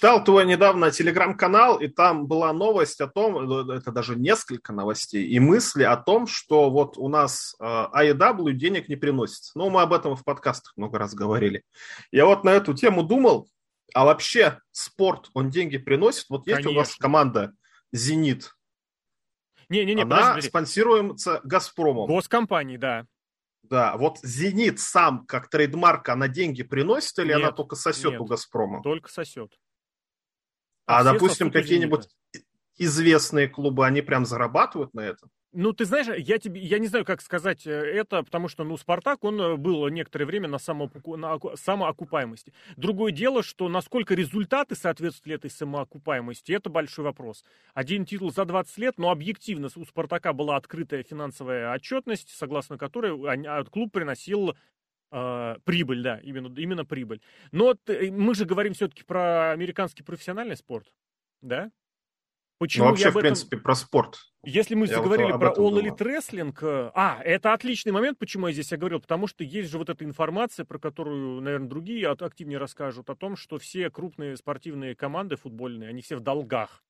читал твой недавно телеграм-канал, и там была новость о том, э, это даже несколько новостей, и мысли о том, что вот у нас э, AEW денег не приносит. Ну, мы об этом в подкастах много раз говорили. Я вот на эту тему думал, а вообще спорт, он деньги приносит? Вот есть Конечно. у вас команда «Зенит», не-не-не, Она подожди. спонсируется «Газпромом». Госкомпанией, да. Да, вот «Зенит» сам, как трейдмарк, она деньги приносит или нет, она только сосет нет, у «Газпрома»? только сосет. А, а допустим, какие-нибудь известные клубы, они прям зарабатывают на этом? Ну, ты знаешь, я тебе, я не знаю, как сказать э, это, потому что, ну, Спартак, он э, был некоторое время на, самоокуп... на самоокупаемости. Другое дело, что насколько результаты соответствуют этой самоокупаемости, это большой вопрос. Один титул за 20 лет, но объективно у Спартака была открытая финансовая отчетность, согласно которой а, клуб приносил э, прибыль, да, именно, именно прибыль. Но ты, мы же говорим все-таки про американский профессиональный спорт, да? Почему ну, вообще, этом... в принципе, про спорт. Если мы заговорили вот про All Elite Wrestling, э, а, это отличный момент, почему я здесь я говорил, потому что есть же вот эта информация, про которую, наверное, другие активнее расскажут, о том, что все крупные спортивные команды футбольные, они все в долгах.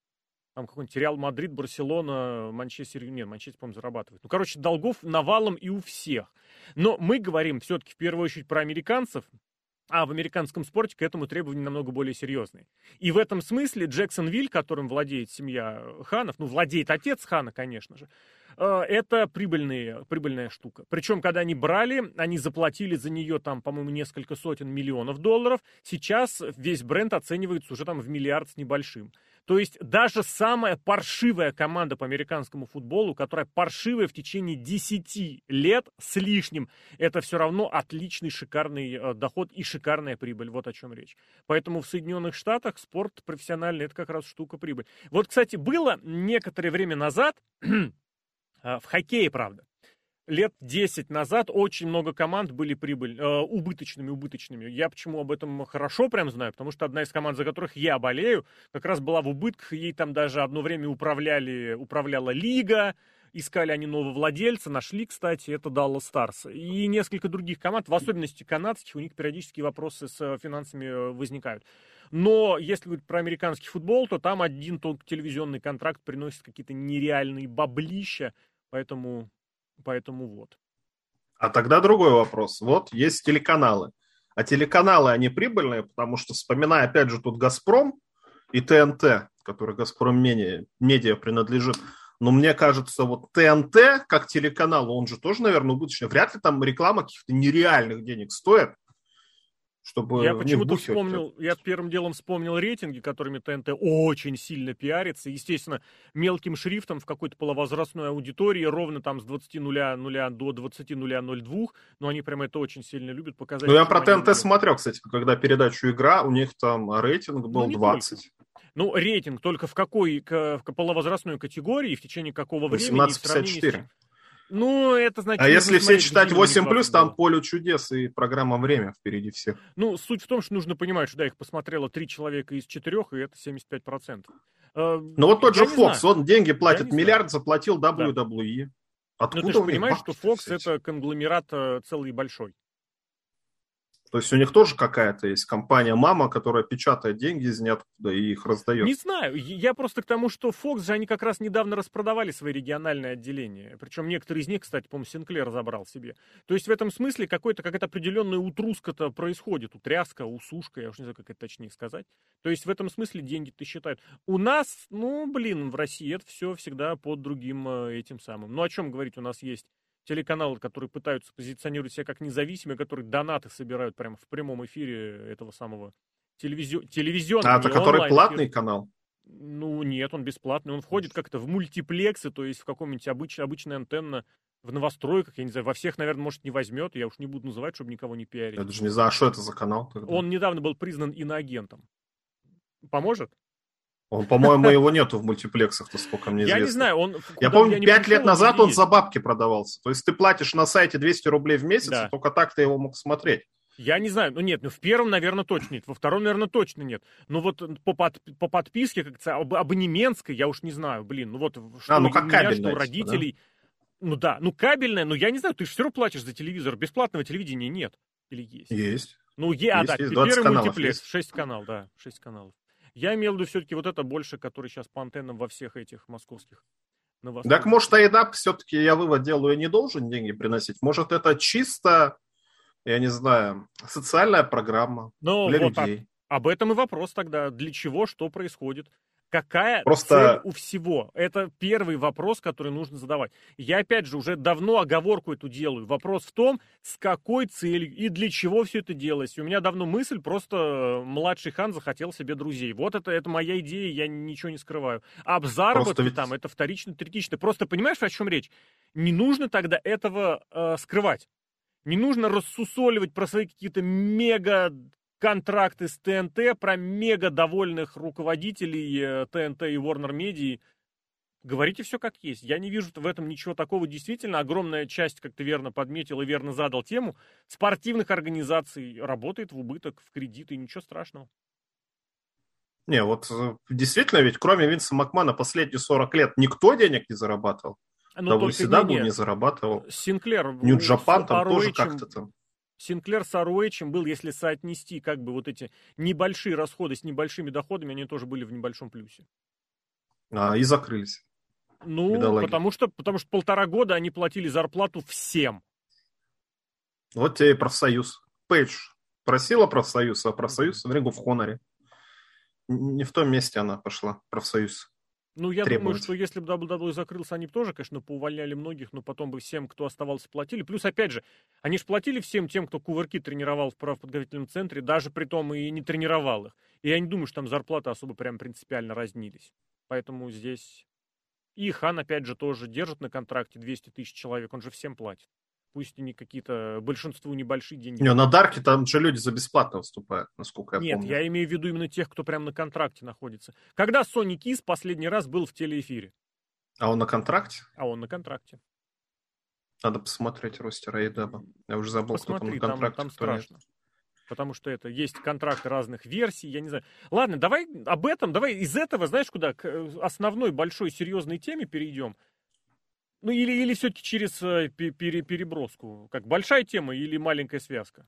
Там какой-нибудь Реал Мадрид, Барселона, Манчестер, нет, Манчестер, по-моему, зарабатывает. Ну, короче, долгов навалом и у всех. Но мы говорим все-таки в первую очередь про американцев, а в американском спорте к этому требования намного более серьезные. И в этом смысле Джексонвиль, которым владеет семья Ханов, ну, владеет отец Хана, конечно же, это прибыльные, прибыльная штука. Причем, когда они брали, они заплатили за нее там, по-моему, несколько сотен миллионов долларов. Сейчас весь бренд оценивается уже там в миллиард с небольшим. То есть даже самая паршивая команда по американскому футболу, которая паршивая в течение 10 лет с лишним, это все равно отличный, шикарный э, доход и шикарная прибыль. Вот о чем речь. Поэтому в Соединенных Штатах спорт профессиональный, это как раз штука прибыль. Вот, кстати, было некоторое время назад, в хоккее, правда, лет 10 назад очень много команд были прибыль, э, убыточными, убыточными. Я почему об этом хорошо прям знаю, потому что одна из команд, за которых я болею, как раз была в убытках, ей там даже одно время управляли, управляла лига, искали они нового владельца, нашли, кстати, это Dallas Stars. И несколько других команд, в особенности канадских, у них периодически вопросы с финансами э, возникают. Но если говорить про американский футбол, то там один только телевизионный контракт приносит какие-то нереальные баблища, поэтому Поэтому вот. А тогда другой вопрос. Вот есть телеканалы. А телеканалы, они прибыльные, потому что, вспоминая, опять же, тут «Газпром» и ТНТ, который «Газпром» медиа, медиа принадлежит, но мне кажется, вот ТНТ, как телеканал, он же тоже, наверное, убыточный. Вряд ли там реклама каких-то нереальных денег стоит чтобы Я почему-то вспомнил, я первым делом вспомнил рейтинги, которыми ТНТ очень сильно пиарится. Естественно, мелким шрифтом в какой-то половозрастной аудитории, ровно там с 20.00 до 20.002, но они прямо это очень сильно любят показать. Ну, я про ТНТ любят. смотрел, кстати, когда передачу «Игра», у них там рейтинг был ну, 20. Только. Ну, рейтинг только в какой в половозрастной категории, в течение какого времени? 18-54. Ну, это значит... А если все читать 8+, плюс, там поле чудес и программа «Время» впереди всех. Ну, суть в том, что нужно понимать, что, да, их посмотрело три человека из четырех, и это 75%. Э, ну, вот тот же Fox, он деньги платит, миллиард заплатил WWE. Да. Откуда ну, ты же понимаешь, что Fox это конгломерат э, целый большой. То есть у них тоже какая-то есть компания-мама, которая печатает деньги из ниоткуда и их раздает. Не знаю. Я просто к тому, что Fox же они как раз недавно распродавали свои региональные отделения. Причем некоторые из них, кстати, по-моему, Синклер забрал себе. То есть в этом смысле какой-то какая-то определенная утруска-то происходит. Утряска, усушка, я уж не знаю, как это точнее сказать. То есть в этом смысле деньги-то считают. У нас, ну, блин, в России это все всегда под другим э, этим самым. Ну, о чем говорить? У нас есть телеканалы, которые пытаются позиционировать себя как независимые, которые донаты собирают прямо в прямом эфире этого самого телевизион... телевизионного. А, это который платный канал? Ну, нет, он бесплатный. Он входит как-то в мультиплексы, то есть в каком-нибудь обыч... обычной антенна в новостройках, я не знаю, во всех, наверное, может, не возьмет, я уж не буду называть, чтобы никого не пиарить. Я даже не знаю, а что это за канал? Тогда? Он недавно был признан иноагентом. Поможет? Он, по-моему, его нету в мультиплексах-то, сколько мне известно. Я не знаю, он... Я помню, пять лет назад он за бабки продавался. То есть ты платишь на сайте 200 рублей в месяц, да. только так ты его мог смотреть. Я не знаю, ну нет, ну в первом, наверное, точно нет, во втором, наверное, точно нет. Ну вот по, под, по подписке, как об, абонементской, я уж не знаю, блин, ну вот что а, ну, как у меня, что у родителей. Да? Ну да, ну кабельная, но я не знаю, ты же все равно платишь за телевизор, бесплатного телевидения нет. Или есть? Есть. Ну, е, а, да, есть, первый мультиплекс, есть. 6 каналов, да, 6 каналов. Я имел в виду все-таки вот это больше, который сейчас по антеннам во всех этих московских. Так может, Айдап все-таки, я вывод делаю, не должен деньги приносить? Может, это чисто, я не знаю, социальная программа Но для вот людей? Об этом и вопрос тогда. Для чего, что происходит? Какая Просто... цель у всего? Это первый вопрос, который нужно задавать. Я, опять же, уже давно оговорку эту делаю. Вопрос в том, с какой целью и для чего все это делалось. У меня давно мысль, просто э, младший хан захотел себе друзей. Вот это, это моя идея, я ничего не скрываю. Об заработке ведь... там, это вторично, третично. Просто понимаешь, о чем речь? Не нужно тогда этого э, скрывать. Не нужно рассусоливать про свои какие-то мега контракты с ТНТ, про мега довольных руководителей ТНТ э, и Warner Media. Говорите все как есть. Я не вижу в этом ничего такого. Действительно, огромная часть, как ты верно подметил и верно задал тему, спортивных организаций работает в убыток, в кредит, и ничего страшного. Не, вот э, действительно, ведь кроме Винса Макмана последние 40 лет никто денег не зарабатывал. Ну, WCW не, не зарабатывал. Синклер. Нью-Джапан там тоже как-то там. Синклер с Аруэчем был, если соотнести как бы вот эти небольшие расходы с небольшими доходами, они тоже были в небольшом плюсе. А, и закрылись. Ну, потому что, потому что полтора года они платили зарплату всем. Вот тебе и профсоюз. Пейдж просила профсоюз, а профсоюз в Рингу в Хоноре. Не в том месте она пошла, профсоюз. Ну, я требовать. думаю, что если бы WWE закрылся, они бы тоже, конечно, поувольняли многих, но потом бы всем, кто оставался, платили. Плюс, опять же, они же платили всем тем, кто кувырки тренировал в правоподготовительном центре, даже при том и не тренировал их. И я не думаю, что там зарплаты особо прям принципиально разнились. Поэтому здесь... И Хан, опять же, тоже держит на контракте 200 тысяч человек, он же всем платит пусть и не какие-то, большинству небольшие деньги. Не, на Дарке там же люди за бесплатно выступают, насколько я Нет, помню. я имею в виду именно тех, кто прямо на контракте находится. Когда Сони Кис последний раз был в телеэфире? А он на контракте? А он на контракте. Надо посмотреть ростер Айдаба. Я уже забыл, Посмотри, кто там на контракте. Там, там страшно. Нет. Потому что это есть контракты разных версий, я не знаю. Ладно, давай об этом, давай из этого, знаешь, куда к э, основной большой серьезной теме перейдем – ну или, или все-таки через э, пере, переброску? Как большая тема или маленькая связка?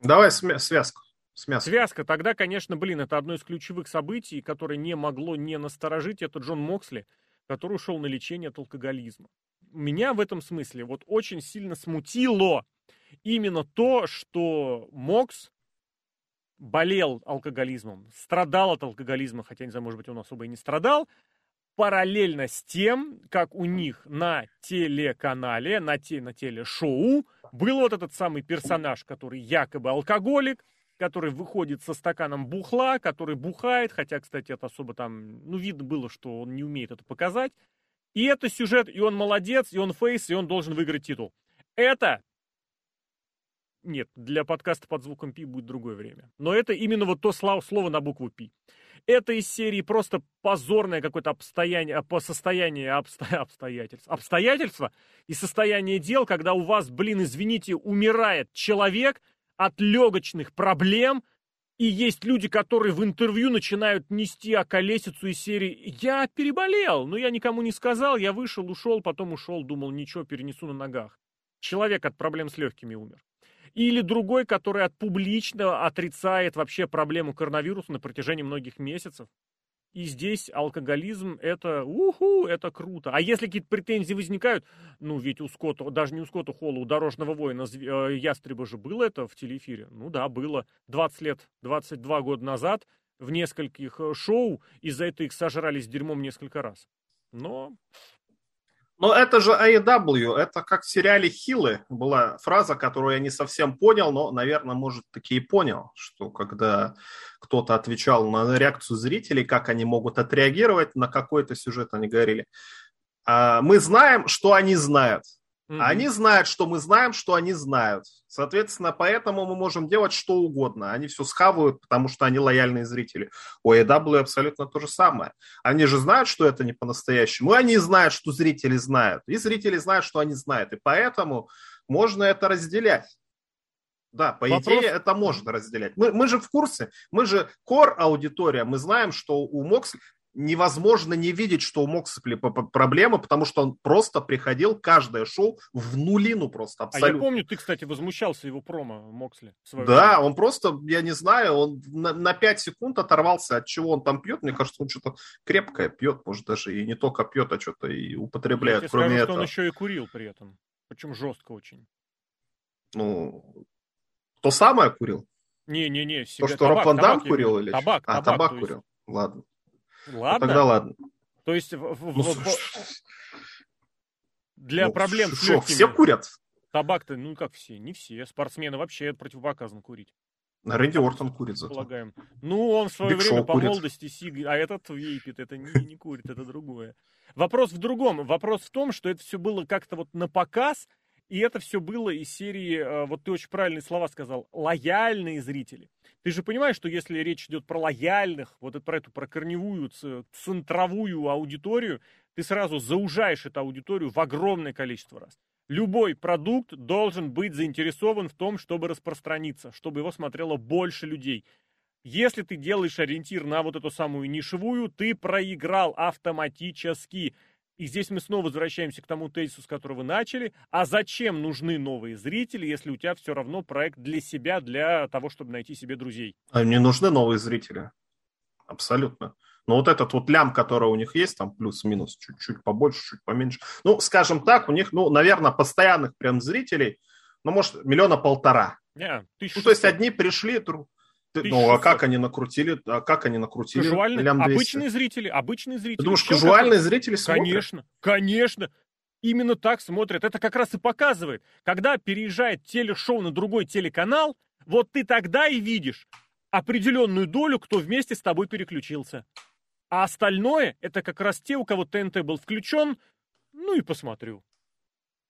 Давай смя- связку. Смяску. Связка. Тогда, конечно, блин, это одно из ключевых событий, которое не могло не насторожить. Это Джон Моксли, который ушел на лечение от алкоголизма. Меня в этом смысле вот очень сильно смутило именно то, что Мокс болел алкоголизмом, страдал от алкоголизма, хотя, не знаю, может быть, он особо и не страдал, параллельно с тем, как у них на телеканале, на, те, на телешоу был вот этот самый персонаж, который якобы алкоголик, который выходит со стаканом бухла, который бухает, хотя, кстати, это особо там, ну, видно было, что он не умеет это показать. И это сюжет, и он молодец, и он фейс, и он должен выиграть титул. Это нет, для подкаста под звуком Пи будет другое время. Но это именно вот то слово на букву Пи. Это из серии просто позорное какое-то обстояние, по состоянию обсто, обстоятельств. Обстоятельства и состояние дел, когда у вас, блин, извините, умирает человек от легочных проблем, и есть люди, которые в интервью начинают нести околесицу из серии «Я переболел, но я никому не сказал, я вышел, ушел, потом ушел, думал, ничего, перенесу на ногах». Человек от проблем с легкими умер. Или другой, который от публично отрицает вообще проблему коронавируса на протяжении многих месяцев. И здесь алкоголизм это, уху, это круто. А если какие-то претензии возникают, ну ведь у Скотта, даже не у Скотта Холла, у Дорожного воина э, Ястреба же было это в телеэфире. Ну да, было 20 лет, 22 года назад в нескольких э, шоу, из-за этого их сожрали с дерьмом несколько раз. Но но это же AEW, это как в сериале Хилы была фраза, которую я не совсем понял, но, наверное, может, таки и понял, что когда кто-то отвечал на реакцию зрителей, как они могут отреагировать на какой-то сюжет, они говорили, «А, мы знаем, что они знают. Mm-hmm. Они знают, что мы знаем, что они знают. Соответственно, поэтому мы можем делать что угодно. Они все схавают, потому что они лояльные зрители. У AEW абсолютно то же самое. Они же знают, что это не по-настоящему. И они знают, что зрители знают. И зрители знают, что они знают. И поэтому можно это разделять. Да, по Вопрос... идее это можно разделять. Мы, мы же в курсе, мы же core аудитория, мы знаем, что у Моксли, невозможно не видеть, что у Моксли проблемы, потому что он просто приходил каждое шоу в нулину просто абсолютно. А я помню, ты, кстати, возмущался его промо Моксли. Да, время. он просто, я не знаю, он на, на 5 секунд оторвался от чего он там пьет. Мне кажется, он что-то крепкое пьет, может даже и не только пьет, а что-то и употребляет. Я тебе кроме скажу, этого. что он еще и курил при этом. Причем жестко очень. Ну, то самое курил? Не-не-не. То, что Роб Ван Дам курил? Или табак, а, табак, табак курил. Есть... Ладно. Ладно. Ну, тогда ладно. То есть в, в, ну, в, для ну, проблем с легкими... все курят? Табак-то, ну как все, не все. Спортсмены вообще противопоказано курить. На Рэнди Ортон курит зато. Полагаем. Ну, он в свое Биг время по курит. молодости сиг... а этот вейпит, это не, не курит, это другое. Вопрос в другом. Вопрос в том, что это все было как-то вот на показ, и это все было из серии, э, вот ты очень правильные слова сказал, лояльные зрители. Ты же понимаешь, что если речь идет про лояльных, вот это, про эту, про корневую, центровую аудиторию, ты сразу заужаешь эту аудиторию в огромное количество раз. Любой продукт должен быть заинтересован в том, чтобы распространиться, чтобы его смотрело больше людей. Если ты делаешь ориентир на вот эту самую нишевую, ты проиграл автоматически. И здесь мы снова возвращаемся к тому тезису, с которого начали. А зачем нужны новые зрители, если у тебя все равно проект для себя, для того, чтобы найти себе друзей? А не нужны новые зрители. Абсолютно. Но вот этот вот лям, который у них есть, там плюс-минус чуть-чуть побольше, чуть поменьше. Ну, скажем так, у них, ну, наверное, постоянных прям зрителей, ну, может, миллиона полтора. Yeah, ну, то есть одни пришли, ну, а как они накрутили? А как они накрутили? Кажуальные, обычные зрители, обычные зрители. Ты думаешь, кажуальные зрители смотрят? Конечно, конечно. Именно так смотрят. Это как раз и показывает. Когда переезжает телешоу на другой телеканал, вот ты тогда и видишь определенную долю, кто вместе с тобой переключился. А остальное, это как раз те, у кого ТНТ был включен, ну и посмотрю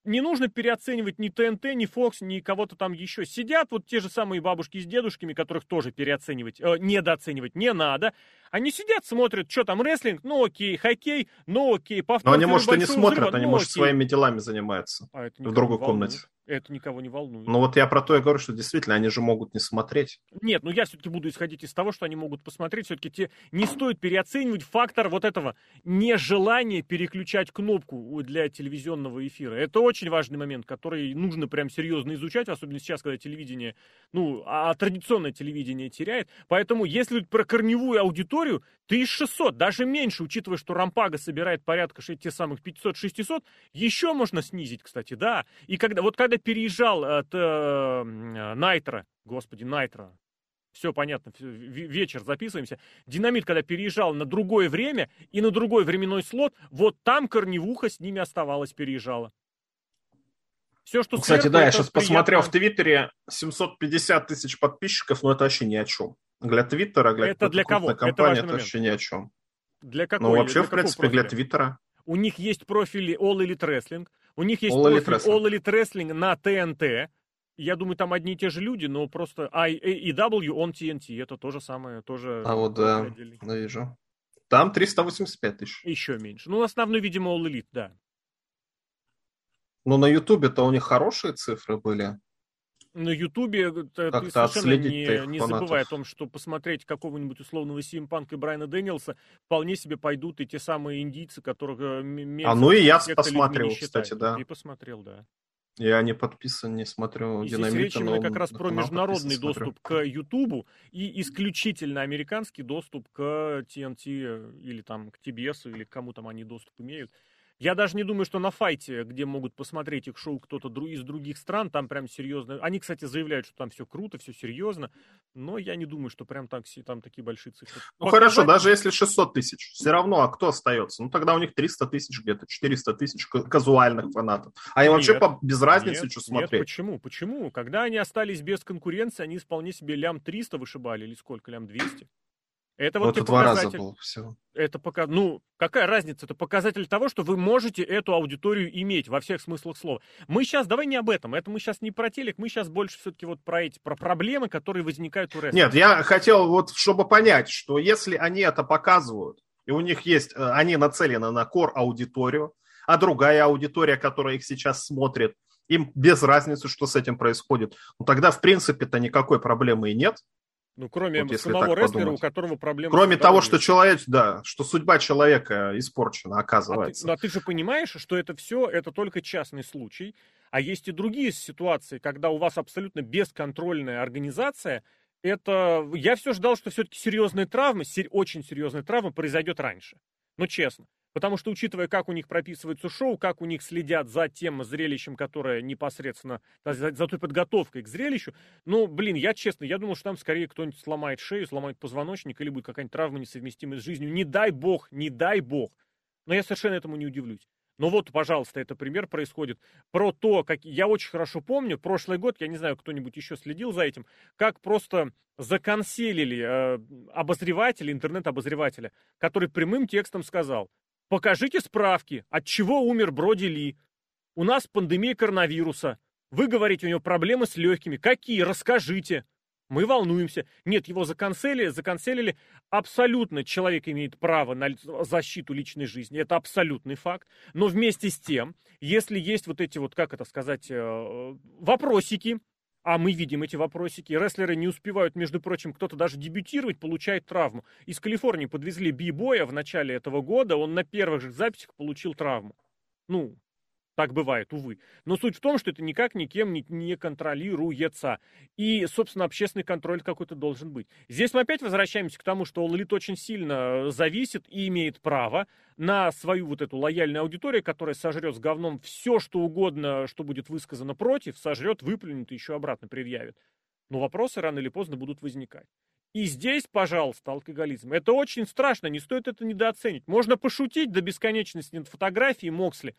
не нужно переоценивать ни ТНТ, ни Фокс, ни кого-то там еще. Сидят вот те же самые бабушки с дедушками, которых тоже переоценивать, э, недооценивать не надо. Они сидят, смотрят, что там рестлинг, ну окей, хоккей, ну окей, повтор. Но они, может, и не смотрят, взрыва, они, ну, может, окей. своими делами занимаются а в другой комнате. Это никого не волнует. Ну вот я про то и говорю, что действительно они же могут не смотреть. Нет, ну я все-таки буду исходить из того, что они могут посмотреть. Все-таки те... не стоит переоценивать фактор вот этого нежелания переключать кнопку для телевизионного эфира. Это очень важный момент, который нужно прям серьезно изучать, особенно сейчас, когда телевидение, ну, а традиционное телевидение теряет. Поэтому если про корневую аудиторию, 1600, даже меньше, учитывая, что Рампага собирает порядка тех самых 500-600, еще можно снизить, кстати, да. И когда, вот когда переезжал от э, Найтра, господи, Найтра, все понятно, вечер записываемся. Динамит, когда переезжал на другое время и на другой временной слот, вот там корневуха с ними оставалась, переезжала. Все, что ну, Кстати, да, я сейчас приятно. посмотрел в Твиттере 750 тысяч подписчиков, но это вообще ни о чем. Для Твиттера, для это для кого? компании, это, это вообще ни о чем. Для какой? Ну, вообще, в принципе, профиля? для Твиттера. У них есть профили All Elite Wrestling, у них есть All профиль All Elite Wrestling на ТНТ. Я думаю, там одни и те же люди, но просто IAEW, он TNT. Это то же самое, тоже... А вот, да, да, вижу. Там 385 тысяч. Еще меньше. Ну, основной, видимо, All Elite, да. Но на Ютубе-то у них хорошие цифры были. На Ютубе э, ты совершенно не, не забывай о том, что посмотреть какого-нибудь условного Симпанка и Брайана Дэниелса вполне себе пойдут и те самые индийцы, которых... Э, а ну и я посмотрел, кстати, да. Ты посмотрел, да. Я не подписан, не смотрю и динамита. Здесь речь именно как раз про международный доступ к Ютубу и исключительно американский доступ к TNT или там к TBS или к кому там они доступ имеют. Я даже не думаю, что на файте, где могут посмотреть их шоу кто-то из других стран, там прям серьезно. Они, кстати, заявляют, что там все круто, все серьезно, но я не думаю, что прям так, там такие большие цифры. Ну Показать... хорошо, даже если 600 тысяч, все равно, а кто остается? Ну тогда у них 300 тысяч где-то, 400 тысяч казуальных фанатов. А им вообще по... без разницы, нет, что смотреть. Нет, почему? Почему? Когда они остались без конкуренции, они вполне себе лям 300 вышибали или сколько, лям 200? Это вот, вот два раза было все. Это пока, ну, какая разница? Это показатель того, что вы можете эту аудиторию иметь во всех смыслах слова. Мы сейчас, давай не об этом, это мы сейчас не про телек, мы сейчас больше все-таки вот про эти, про проблемы, которые возникают у рестлинга. Нет, я хотел вот, чтобы понять, что если они это показывают, и у них есть, э, они нацелены на кор аудиторию, а другая аудитория, которая их сейчас смотрит, им без разницы, что с этим происходит, ну тогда, в принципе-то, никакой проблемы и нет. Ну, кроме вот, самого рестлера, подумать. у которого проблемы... Кроме того, что человек, да, что судьба человека испорчена, оказывается. А ты, а ты же понимаешь, что это все, это только частный случай, а есть и другие ситуации, когда у вас абсолютно бесконтрольная организация, это... Я все ждал, что все-таки серьезная травма, очень серьезная травма произойдет раньше. Ну, честно. Потому что, учитывая, как у них прописывается шоу, как у них следят за тем зрелищем, которое непосредственно, за, за той подготовкой к зрелищу, ну, блин, я честно, я думал, что там скорее кто-нибудь сломает шею, сломает позвоночник, или будет какая-нибудь травма несовместимая с жизнью. Не дай бог, не дай бог. Но я совершенно этому не удивлюсь. Но вот, пожалуйста, это пример происходит. Про то, как я очень хорошо помню, прошлый год, я не знаю, кто-нибудь еще следил за этим, как просто законселили э, обозревателя, интернет-обозревателя, который прямым текстом сказал, Покажите справки, от чего умер Броди Ли. У нас пандемия коронавируса. Вы говорите, у него проблемы с легкими. Какие? Расскажите. Мы волнуемся. Нет, его законцелили, законцелили. Абсолютно человек имеет право на защиту личной жизни. Это абсолютный факт. Но вместе с тем, если есть вот эти вот, как это сказать, э, вопросики, а мы видим эти вопросики. Рестлеры не успевают, между прочим, кто-то даже дебютировать, получает травму. Из Калифорнии подвезли Би-боя в начале этого года, он на первых же записях получил травму. Ну, так бывает, увы. Но суть в том, что это никак никем не, контролируется. И, собственно, общественный контроль какой-то должен быть. Здесь мы опять возвращаемся к тому, что Elite очень сильно э, зависит и имеет право на свою вот эту лояльную аудиторию, которая сожрет с говном все, что угодно, что будет высказано против, сожрет, выплюнет и еще обратно предъявит. Но вопросы рано или поздно будут возникать. И здесь, пожалуйста, алкоголизм. Это очень страшно, не стоит это недооценить. Можно пошутить до бесконечности над фотографией Моксли,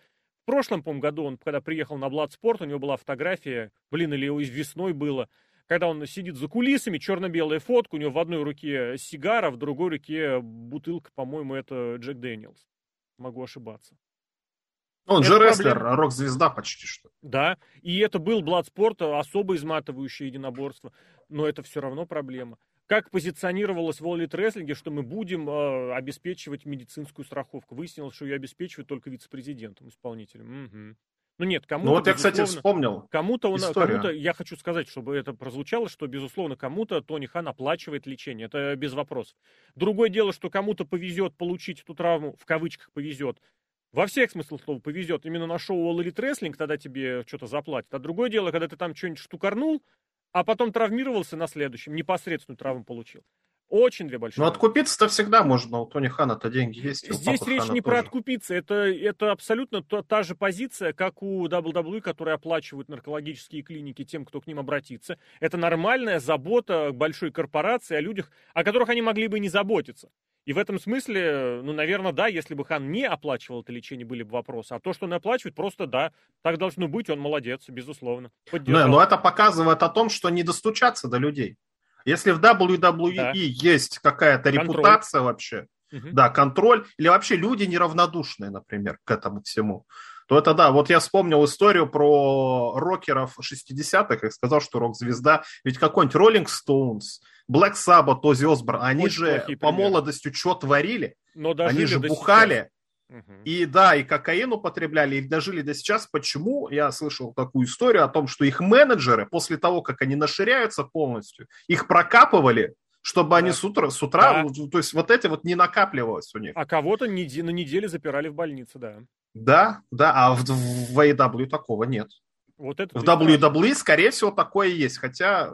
прошлом, по году он, когда приехал на Bloodsport, у него была фотография, блин, или весной было, когда он сидит за кулисами, черно-белая фотка, у него в одной руке сигара, в другой руке бутылка, по-моему, это Jack Daniel's. Могу ошибаться. Он это же рестлер, проблема. рок-звезда почти что. Да, и это был Bloodsport, особо изматывающее единоборство, но это все равно проблема как позиционировалось в Elite Wrestling, что мы будем э, обеспечивать медицинскую страховку. Выяснилось, что ее обеспечивает только вице-президентом, исполнителем. Угу. Ну нет, кому-то. Ну вот я, кстати, вспомнил. Кому-то, он, кому-то, я хочу сказать, чтобы это прозвучало, что, безусловно, кому-то Тони Хан оплачивает лечение. Это без вопросов. Другое дело, что кому-то повезет получить эту травму, в кавычках повезет. Во всех смыслах слова повезет. Именно на шоу All Elite Wrestling тогда тебе что-то заплатят. А другое дело, когда ты там что-нибудь штукарнул, а потом травмировался на следующем, непосредственную травму получил. Очень две большие. Но откупиться-то всегда можно, у Тони Хана-то деньги есть. Здесь речь Хана не тоже. про откупиться, это, это абсолютно та, та же позиция, как у WWE, которые оплачивают наркологические клиники тем, кто к ним обратится. Это нормальная забота большой корпорации о людях, о которых они могли бы не заботиться. И в этом смысле, ну, наверное, да, если бы Хан не оплачивал это лечение, были бы вопросы. А то, что он оплачивает, просто да, так должно быть, он молодец, безусловно. Да, но это показывает о том, что не достучаться до людей. Если в WWE да. есть какая-то репутация вообще, угу. да, контроль, или вообще люди неравнодушные, например, к этому всему, то это да. Вот я вспомнил историю про рокеров 60-х и сказал, что рок-звезда, ведь какой-нибудь Rolling Stones, Black Sabbath, Оззи Осборн, они Очень же по примеры. молодости что творили? Но они же бухали. Угу. И да, и кокаин употребляли, и дожили до сейчас. Почему? Я слышал такую историю о том, что их менеджеры, после того, как они наширяются полностью, их прокапывали, чтобы они с утра, с утра да. то есть вот эти вот не накапливалось у них. А кого-то на неделе запирали в больнице, да. Да, да, а в, в AEW такого нет. Вот это в WWE, скорее всего, такое есть, хотя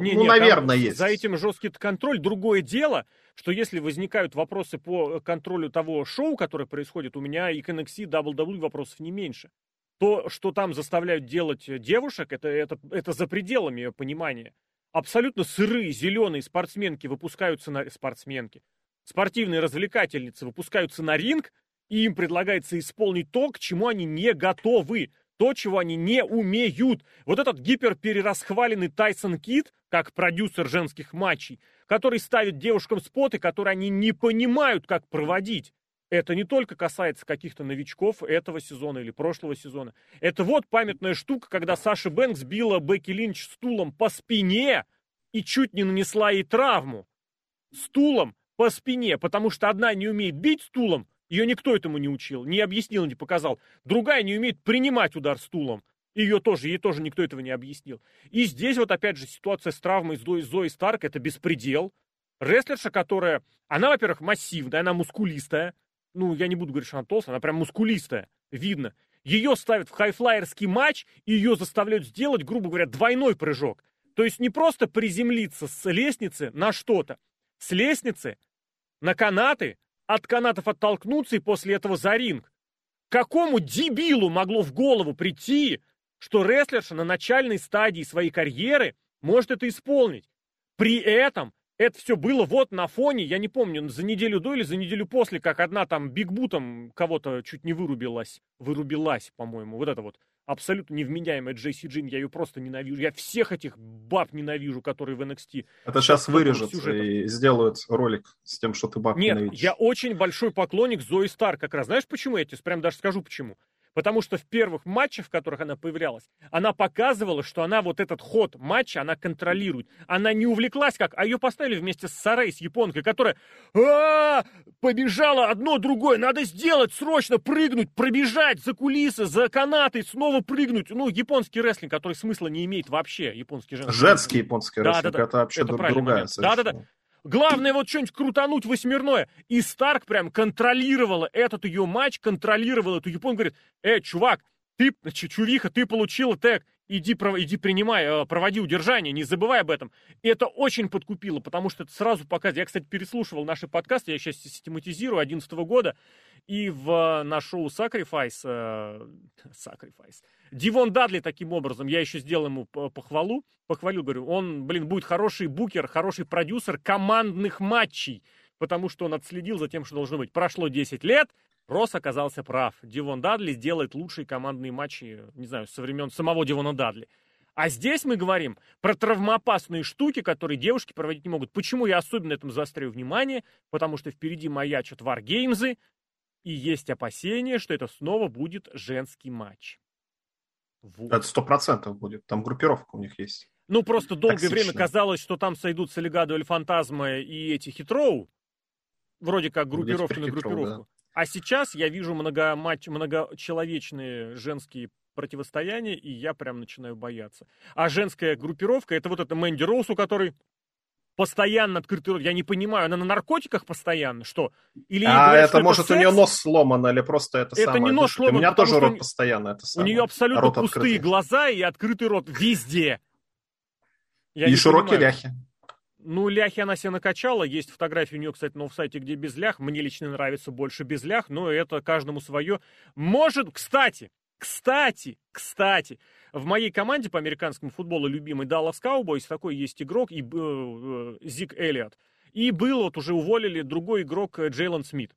не, ну, не, наверное, есть. За этим жесткий контроль. Другое дело, что если возникают вопросы по контролю того шоу, которое происходит, у меня и к NXT, WWE вопросов не меньше. То, что там заставляют делать девушек, это, это, это за пределами понимания. Абсолютно сырые, зеленые спортсменки выпускаются на... Спортсменки. Спортивные развлекательницы выпускаются на ринг, и им предлагается исполнить то, к чему они не готовы то, чего они не умеют. Вот этот гиперперерасхваленный Тайсон Кит, как продюсер женских матчей, который ставит девушкам споты, которые они не понимают, как проводить. Это не только касается каких-то новичков этого сезона или прошлого сезона. Это вот памятная штука, когда Саша Бэнкс била Бекки Линч стулом по спине и чуть не нанесла ей травму. Стулом по спине, потому что одна не умеет бить стулом, ее никто этому не учил, не объяснил, не показал. Другая не умеет принимать удар стулом. Ее тоже, ей тоже никто этого не объяснил. И здесь вот опять же ситуация с травмой Зои, Зои Старк, это беспредел. Рестлерша, которая, она, во-первых, массивная, она мускулистая. Ну, я не буду говорить, что она толстая, она прям мускулистая, видно. Ее ставят в хайфлайерский матч, и ее заставляют сделать, грубо говоря, двойной прыжок. То есть не просто приземлиться с лестницы на что-то. С лестницы на канаты, от канатов оттолкнуться и после этого за ринг. Какому дебилу могло в голову прийти, что рестлерша на начальной стадии своей карьеры может это исполнить? При этом это все было вот на фоне, я не помню, за неделю до или за неделю после, как одна там бигбутом кого-то чуть не вырубилась. Вырубилась, по-моему. Вот это вот абсолютно невменяемая Джейси Джин. Я ее просто ненавижу. Я всех этих баб ненавижу, которые в NXT. Это сейчас вырежут и сделают ролик с тем, что ты баб Нет, ненавидишь. я очень большой поклонник Зои Стар как раз. Знаешь почему? Я тебе прям даже скажу почему. Потому что в первых матчах, в которых она появлялась, она показывала, что она вот этот ход матча, она контролирует. Она не увлеклась как, а ее поставили вместе с Сарей, с японкой, которая а побежала одно другое, надо сделать, срочно прыгнуть, пробежать за кулисы, за канаты, снова прыгнуть. Ну, японский рестлинг, который смысла не имеет вообще, японский женский. Женский японский рестлинг, да, да, да. это вообще это другая Да-да-да. Главное вот что-нибудь крутануть восьмерное. И Старк прям контролировала этот ее матч, контролировала эту японку. Говорит, э, чувак, ты, чувиха, ты получила тег, иди, иди принимай, э, проводи удержание, не забывай об этом. И это очень подкупило, потому что это сразу показывает. Я, кстати, переслушивал наши подкасты, я сейчас систематизирую 2011 года, и в на шоу Sacrifice, э, Sacrifice, Дивон Дадли таким образом, я еще сделал ему похвалу, похвалил, говорю, он, блин, будет хороший букер, хороший продюсер командных матчей, потому что он отследил за тем, что должно быть. Прошло 10 лет, Росс оказался прав. Дивон Дадли сделает лучшие командные матчи, не знаю, со времен самого Дивона Дадли. А здесь мы говорим про травмоопасные штуки, которые девушки проводить не могут. Почему я особенно этому заостряю внимание? Потому что впереди маячат варгеймзы, и есть опасения, что это снова будет женский матч. Вот. Это сто процентов будет. Там группировка у них есть. Ну, просто долгое Токсичная. время казалось, что там сойдутся Легадо Эль Фантазма и эти Хитроу. Вроде как группировка на группировку. Да. А сейчас я вижу много матч, многочеловечные женские противостояния, и я прям начинаю бояться. А женская группировка, это вот это Мэнди Роуз, у которой постоянно открытый рот. Я не понимаю, она на наркотиках постоянно, что? Или а говорят, это может это у нее нос сломан, или просто это, это самое. не нос сломан. У меня тоже рот постоянно это самое. У нее абсолютно рот пустые открытый. глаза и открытый рот везде. Я и широкие понимаю. ляхи. Ну, ляхи она себе накачала. Есть фотографии у нее, кстати, на сайте, где без лях. Мне лично нравится больше без лях, но это каждому свое. Может, кстати, кстати, кстати, в моей команде по американскому футболу любимый Dallas Cowboys такой есть игрок, и, э, Зик Эллиот. И был, вот уже уволили другой игрок э, Джейлон Смит.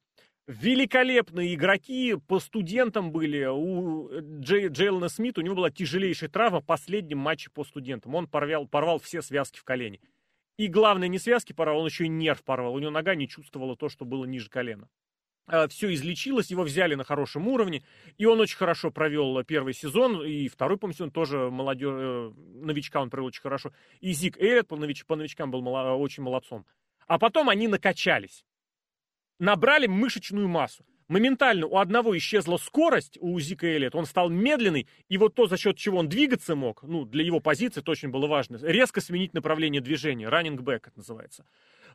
Великолепные игроки по студентам были. У Джей, Джейлона Смита у него была тяжелейшая травма в последнем матче по студентам. Он порвал, порвал все связки в колене. И главное, не связки порвал, он еще и нерв порвал. У него нога не чувствовала то, что было ниже колена. Э, все излечилось, его взяли на хорошем уровне, и он очень хорошо провел первый сезон, и второй, по сезон тоже молодежь, э, новичка он провел очень хорошо. И Зик Эллиот по, нович, по новичкам был очень молодцом. А потом они накачались, набрали мышечную массу. Моментально у одного исчезла скорость, у Зика Эллиот, он стал медленный, и вот то, за счет чего он двигаться мог, ну, для его позиции это очень было важно, резко сменить направление движения, раннинг бэк это называется.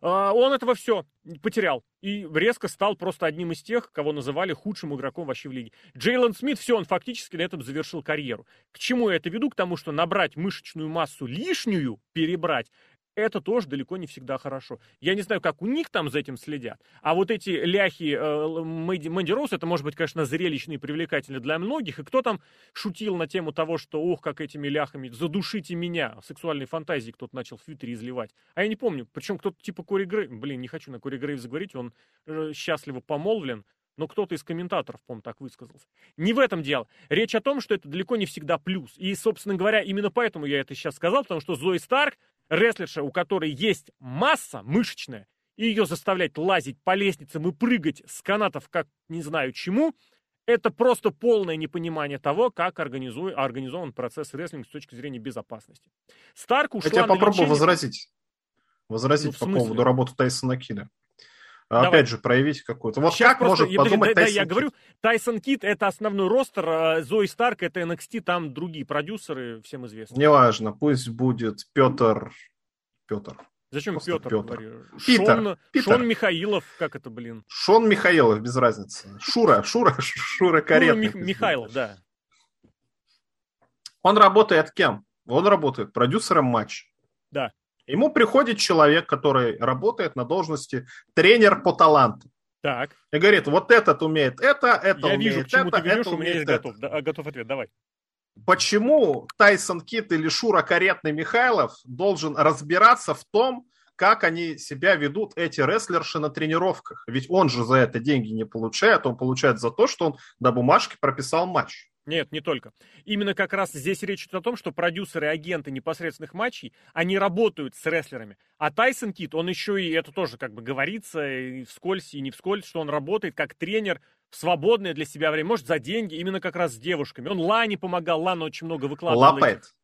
А, он этого все потерял. И резко стал просто одним из тех, кого называли худшим игроком вообще в лиге. Джейлон Смит, все, он фактически на этом завершил карьеру. К чему я это веду? К тому, что набрать мышечную массу лишнюю, перебрать, это тоже далеко не всегда хорошо. Я не знаю, как у них там за этим следят. А вот эти ляхи э, Мэнди Роуз, это может быть, конечно, зрелищно и привлекательно для многих. И кто там шутил на тему того, что, ох, как этими ляхами, задушите меня. Сексуальные фантазии кто-то начал в Твиттере изливать. А я не помню. Причем кто-то типа Кори Грей... Блин, не хочу на Кори Грейв заговорить, он э, счастливо помолвлен. Но кто-то из комментаторов, по-моему, так высказался. Не в этом дело. Речь о том, что это далеко не всегда плюс. И, собственно говоря, именно поэтому я это сейчас сказал, потому что Зои Старк рестлерша, у которой есть масса мышечная, и ее заставлять лазить по лестницам и прыгать с канатов как не знаю чему, это просто полное непонимание того, как организуй, организован процесс рестлинга с точки зрения безопасности. Старк ушла Я тебя попробую лечение... возразить. Возразить ну, по поводу работы Тайсона Кида. Давай. Опять же, проявить какую-то. Вот Сейчас как просто, может я, подумать да, Тайсон да, я говорю, Тайсон Кит это основной ростер, а Зои Старк это NXT, там другие продюсеры, всем известны. Неважно, пусть будет Петр... Петр. Зачем Просто Петр, Петр. говорю? Питер, Шон, Питер. Шон Михаилов, как это, блин? Шон Михаилов, без разницы. Шура, Шура, Шура Каретный. Шура Михайлов, да. Он работает кем? Он работает продюсером матча. Да. Ему приходит человек, который работает на должности тренер по таланту. Так. И говорит, вот этот умеет это, это Я умеет вижу, к чему это, ты ведешь, у меня есть готов, да, готов ответ, давай. Почему Тайсон Кит или Шура Каретный Михайлов должен разбираться в том, как они себя ведут, эти рестлерши на тренировках? Ведь он же за это деньги не получает, он получает за то, что он на бумажке прописал матч. Нет, не только. Именно как раз здесь речь идет о том, что продюсеры и агенты непосредственных матчей, они работают с рестлерами. А Тайсон Кит, он еще и, это тоже как бы говорится, и вскользь, и не вскользь, что он работает как тренер в свободное для себя время, может, за деньги, именно как раз с девушками. Он Лане помогал, Лана очень много выкладывал. Лапает.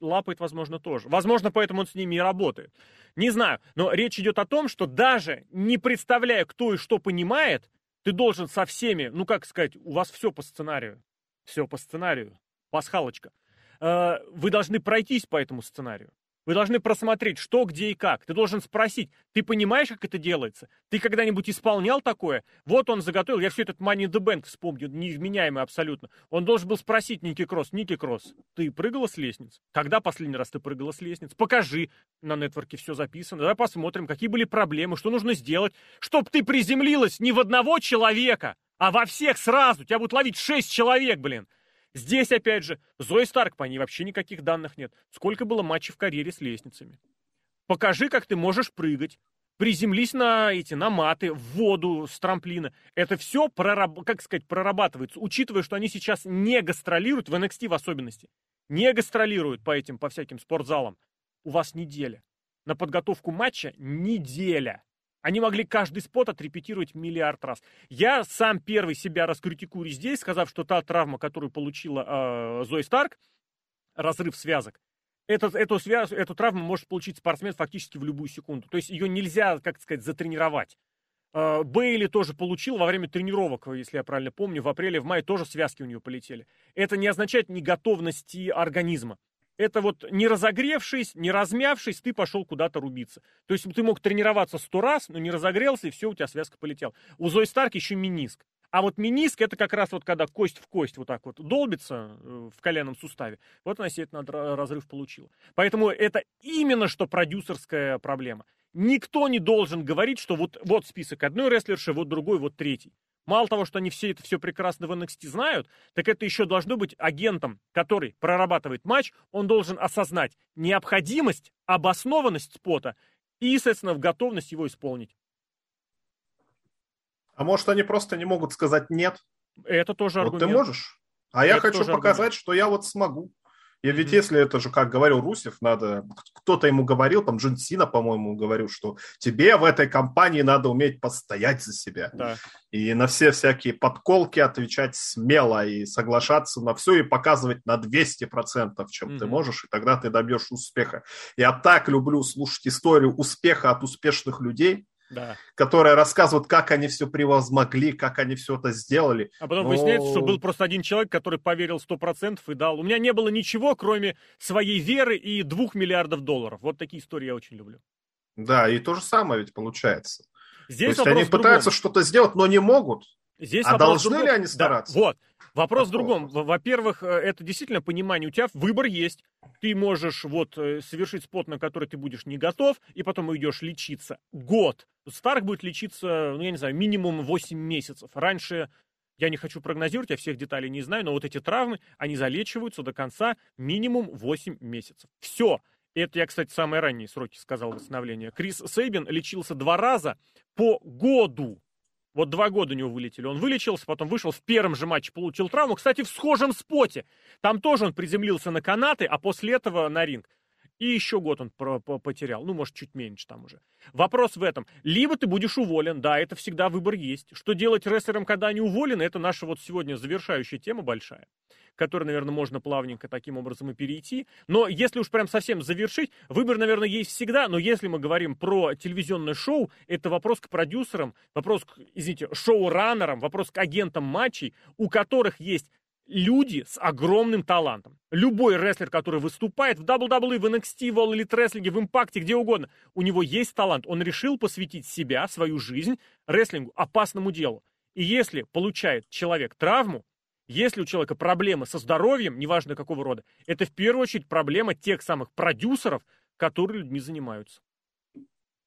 Лапает, возможно, тоже. Возможно, поэтому он с ними и работает. Не знаю, но речь идет о том, что даже не представляя, кто и что понимает, ты должен со всеми, ну как сказать, у вас все по сценарию. Все по сценарию. Пасхалочка. Э, вы должны пройтись по этому сценарию. Вы должны просмотреть, что, где и как. Ты должен спросить, ты понимаешь, как это делается? Ты когда-нибудь исполнял такое? Вот он заготовил, я все этот Money the Bank вспомню, невменяемый абсолютно. Он должен был спросить Ники Кросс, Ники Кросс, ты прыгала с лестниц? Когда последний раз ты прыгала с лестниц? Покажи, на нетворке все записано. Давай посмотрим, какие были проблемы, что нужно сделать, чтобы ты приземлилась не в одного человека, а во всех сразу. Тебя будут ловить шесть человек, блин. Здесь, опять же, Зои Старк, по ней вообще никаких данных нет. Сколько было матчей в карьере с лестницами. Покажи, как ты можешь прыгать. Приземлись на эти, на маты, в воду с трамплина. Это все, прораб, как сказать, прорабатывается, учитывая, что они сейчас не гастролируют, в NXT в особенности, не гастролируют по этим, по всяким спортзалам. У вас неделя. На подготовку матча неделя. Они могли каждый спот отрепетировать миллиард раз. Я сам первый себя раскритикую здесь, сказав, что та травма, которую получила э, Зои Старк, разрыв связок, этот, эту, связ, эту травму может получить спортсмен фактически в любую секунду. То есть ее нельзя, как сказать, затренировать. Э, Бейли тоже получил во время тренировок, если я правильно помню, в апреле, в мае тоже связки у нее полетели. Это не означает неготовности организма. Это вот не разогревшись, не размявшись, ты пошел куда-то рубиться. То есть ты мог тренироваться сто раз, но не разогрелся, и все, у тебя связка полетела. У Зои Старк еще миниск. А вот миниск это как раз вот когда кость в кость вот так вот долбится э, в коленном суставе. Вот она себе этот разрыв получила. Поэтому это именно что продюсерская проблема. Никто не должен говорить, что вот, вот список одной рестлерши, вот другой, вот третий. Мало того, что они все это все прекрасно в NXT знают, так это еще должно быть агентом, который прорабатывает матч, он должен осознать необходимость, обоснованность спота и, естественно, готовность его исполнить. А может, они просто не могут сказать «нет»? Это тоже аргумент. Вот ты можешь. А это я хочу показать, аргумент. что я вот смогу. И ведь mm-hmm. если это же, как говорил Русев, надо, кто-то ему говорил, там Джон Сина, по-моему, говорил, что тебе в этой компании надо уметь постоять за себя. Да. И на все всякие подколки отвечать смело и соглашаться на все и показывать на 200%, чем mm-hmm. ты можешь, и тогда ты добьешь успеха. Я так люблю слушать историю успеха от успешных людей, да. которые рассказывают, как они все превозмогли, как они все это сделали. А потом Но... выясняется, что был просто один человек, который поверил сто процентов и дал. У меня не было ничего, кроме своей веры и двух миллиардов долларов. Вот такие истории я очень люблю. Да, и то же самое ведь получается. Здесь то есть они пытаются что-то сделать, но не могут. Здесь а должны ли они стараться? Да, вот. Вопрос в другом. Во-первых, э, это действительно понимание. У тебя выбор есть. Ты можешь вот э, совершить спот, на который ты будешь не готов, и потом идешь лечиться год. Старк будет лечиться, ну, я не знаю, минимум 8 месяцев. Раньше я не хочу прогнозировать, я всех деталей не знаю, но вот эти травмы, они залечиваются до конца минимум 8 месяцев. Все. Это я, кстати, самые ранние сроки сказал восстановления. Крис Сейбин лечился два раза по году. Вот два года у него вылетели. Он вылечился, потом вышел в первом же матче, получил травму. Кстати, в схожем споте. Там тоже он приземлился на канаты, а после этого на ринг. И еще год он потерял, ну, может, чуть меньше там уже. Вопрос в этом. Либо ты будешь уволен, да, это всегда выбор есть. Что делать рестлерам, когда они уволены, это наша вот сегодня завершающая тема большая, которой, наверное, можно плавненько таким образом и перейти. Но если уж прям совсем завершить, выбор, наверное, есть всегда, но если мы говорим про телевизионное шоу, это вопрос к продюсерам, вопрос к, извините, шоу-раннерам, вопрос к агентам матчей, у которых есть люди с огромным талантом. Любой рестлер, который выступает в WWE, в NXT, в All Elite Wrestling, в Impact, где угодно, у него есть талант. Он решил посвятить себя, свою жизнь рестлингу, опасному делу. И если получает человек травму, если у человека проблемы со здоровьем, неважно какого рода, это в первую очередь проблема тех самых продюсеров, которые людьми занимаются.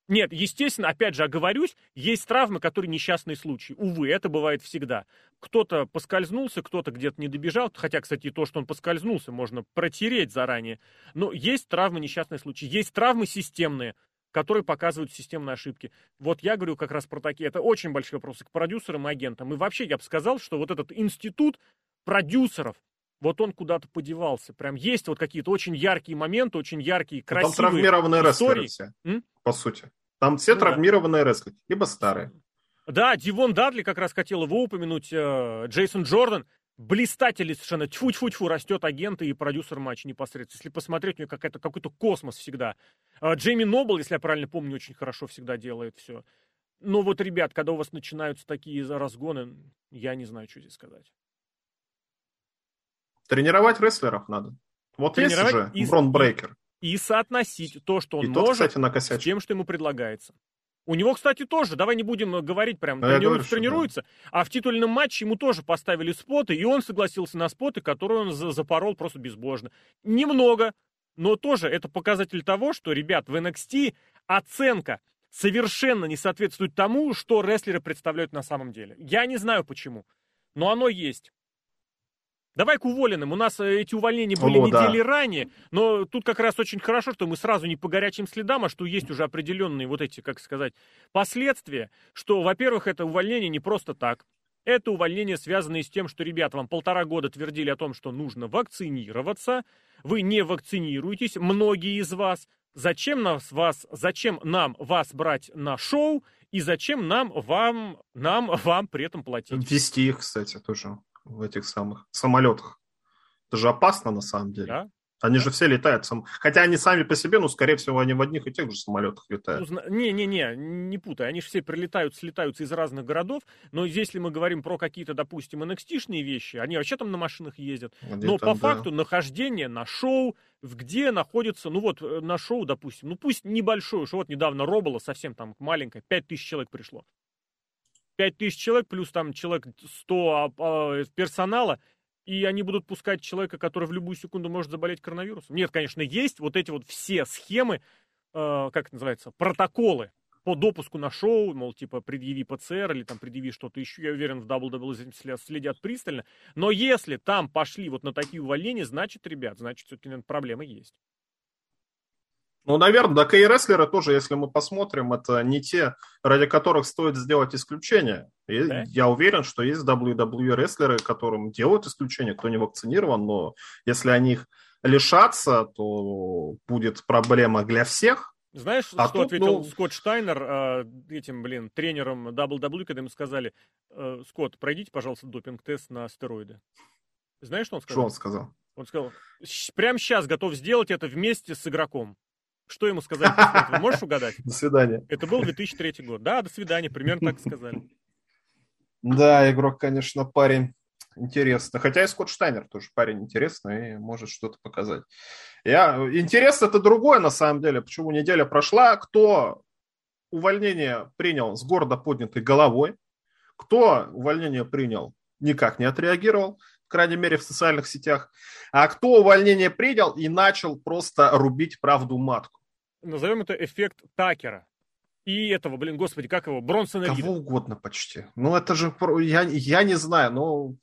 Нет, естественно, опять же, оговорюсь, есть травмы, которые несчастные случаи. Увы, это бывает всегда. Кто-то поскользнулся, кто-то где-то не добежал, хотя, кстати, то, что он поскользнулся, можно протереть заранее. Но есть травмы, несчастные случаи. Есть травмы системные, которые показывают системные ошибки. Вот я говорю как раз про такие. Это очень большие вопросы к продюсерам и агентам. И вообще я бы сказал, что вот этот институт продюсеров, вот он куда-то подевался. Прям есть вот какие-то очень яркие моменты, очень яркие, красивые Там травмированные рестлеры все, М? по сути. Там все ну, травмированные да. рестлеры, либо старые. Да, Дивон Дадли как раз хотел его упомянуть. Э, Джейсон Джордан, блистательный совершенно, тьфу-тьфу-тьфу, растет агент и продюсер матча непосредственно. Если посмотреть, у него какой-то какой-то космос всегда. Э, Джейми Нобл, если я правильно помню, очень хорошо всегда делает все. Но вот, ребят, когда у вас начинаются такие разгоны, я не знаю, что здесь сказать. Тренировать рестлеров надо. Вот есть же и, Брон Брейкер. И, и соотносить то, что он и может, тот, кстати, с тем, что ему предлагается. У него, кстати, тоже, давай не будем говорить прям, ну, тренируется, тренируется, да. а в титульном матче ему тоже поставили споты, и он согласился на споты, которые он запорол просто безбожно. Немного, но тоже это показатель того, что, ребят, в NXT оценка совершенно не соответствует тому, что рестлеры представляют на самом деле. Я не знаю почему, но оно есть. Давай к уволенным. У нас э, эти увольнения были О, недели да. ранее, но тут как раз очень хорошо, что мы сразу не по горячим следам, а что есть уже определенные вот эти, как сказать, последствия, что, во-первых, это увольнение не просто так. Это увольнение, связанное с тем, что, ребят, вам полтора года твердили о том, что нужно вакцинироваться. Вы не вакцинируетесь, многие из вас. Зачем нас, вас, зачем нам вас брать на шоу и зачем нам вам, нам вам при этом платить? Вести их, кстати, тоже в этих самых самолетах. Это же опасно на самом деле. Да? Они же все летают. Сам... Хотя они сами по себе, ну, скорее всего, они в одних и тех же самолетах летают. Не-не-не, ну, не путай. Они же все прилетают, слетаются из разных городов. Но если мы говорим про какие-то, допустим, nxt вещи, они вообще там на машинах ездят. Где но по да. факту нахождение на шоу, где находится, ну вот э, на шоу, допустим, ну пусть небольшое шоу, вот недавно Робола, совсем там маленькое, 5000 человек пришло. 5 тысяч человек, плюс там человек 100 а, а, персонала, и они будут пускать человека, который в любую секунду может заболеть коронавирусом. Нет, конечно, есть вот эти вот все схемы, э, как это называется, протоколы по допуску на шоу, мол, типа, предъяви ПЦР или там предъяви что-то еще. Я уверен, в WWE следят пристально. Но если там пошли вот на такие увольнения, значит, ребят, значит, все-таки, наверное, проблемы есть. Ну, наверное, да, кей-рестлеры тоже, если мы посмотрим, это не те, ради которых стоит сделать исключение. И да. Я уверен, что есть WWE-рестлеры, которым делают исключение, кто не вакцинирован, но если они их лишатся, то будет проблема для всех. Знаешь, а что тут, ответил ну... Скотт Штайнер э, этим, блин, тренером WWE, когда ему сказали, э, Скотт, пройдите, пожалуйста, допинг-тест на стероиды. Знаешь, что он сказал? Что он сказал? Он сказал, прямо сейчас готов сделать это вместе с игроком. Что ему сказать Вы можешь угадать? До свидания. Это был 2003 год. Да, до свидания, примерно так сказали. Да, игрок, конечно, парень интересный. Хотя и Скотт Штайнер тоже парень интересный и может что-то показать. Я... Интересно это другое, на самом деле. Почему неделя прошла? Кто увольнение принял с гордо поднятой головой? Кто увольнение принял? Никак не отреагировал крайней мере, в социальных сетях. А кто увольнение принял и начал просто рубить правду матку? Назовем это эффект Такера. И этого, блин, господи, как его, Бронсона Кого Рида. угодно почти. Ну, это же, я, я не знаю, но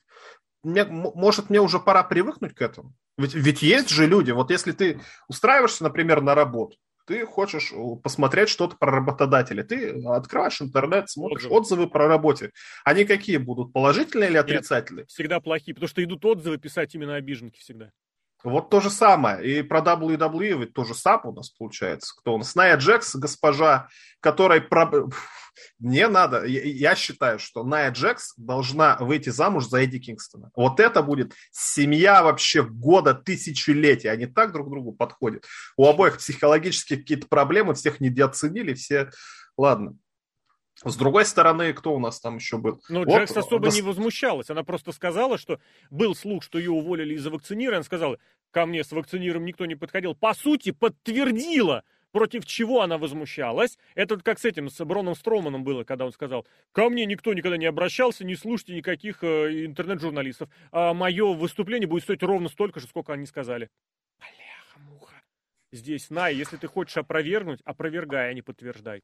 мне, может, мне уже пора привыкнуть к этому. Ведь, ведь есть же люди, вот если ты устраиваешься, например, на работу, ты хочешь посмотреть что-то про работодателя, ты открываешь интернет, смотришь отзывы, отзывы про работе. Они какие будут, положительные или отрицательные? Нет, всегда плохие, потому что идут отзывы писать именно обиженки всегда. Вот то же самое. И про WWE ведь то же самое у нас получается. Кто у нас? Ная Джекс, госпожа, которой... Про... Мне надо, я считаю, что Ная Джекс должна выйти замуж за Эдди Кингстона. Вот это будет семья вообще года тысячелетия. Они так друг к другу подходят. У обоих психологические какие-то проблемы, всех недооценили, все... Ладно. С другой стороны, кто у нас там еще был? Ну, вот, Джекс особо дос... не возмущалась. Она просто сказала, что был слух, что ее уволили из-за вакцинирования. Она сказала, ко мне с вакцинированием никто не подходил. По сути, подтвердила, против чего она возмущалась. Это как с этим, с Броном Строманом было, когда он сказал, ко мне никто никогда не обращался, не слушайте никаких э, интернет-журналистов. А мое выступление будет стоить ровно столько же, сколько они сказали. Бляха-муха. Здесь, на, если ты хочешь опровергнуть, опровергай, а не подтверждай.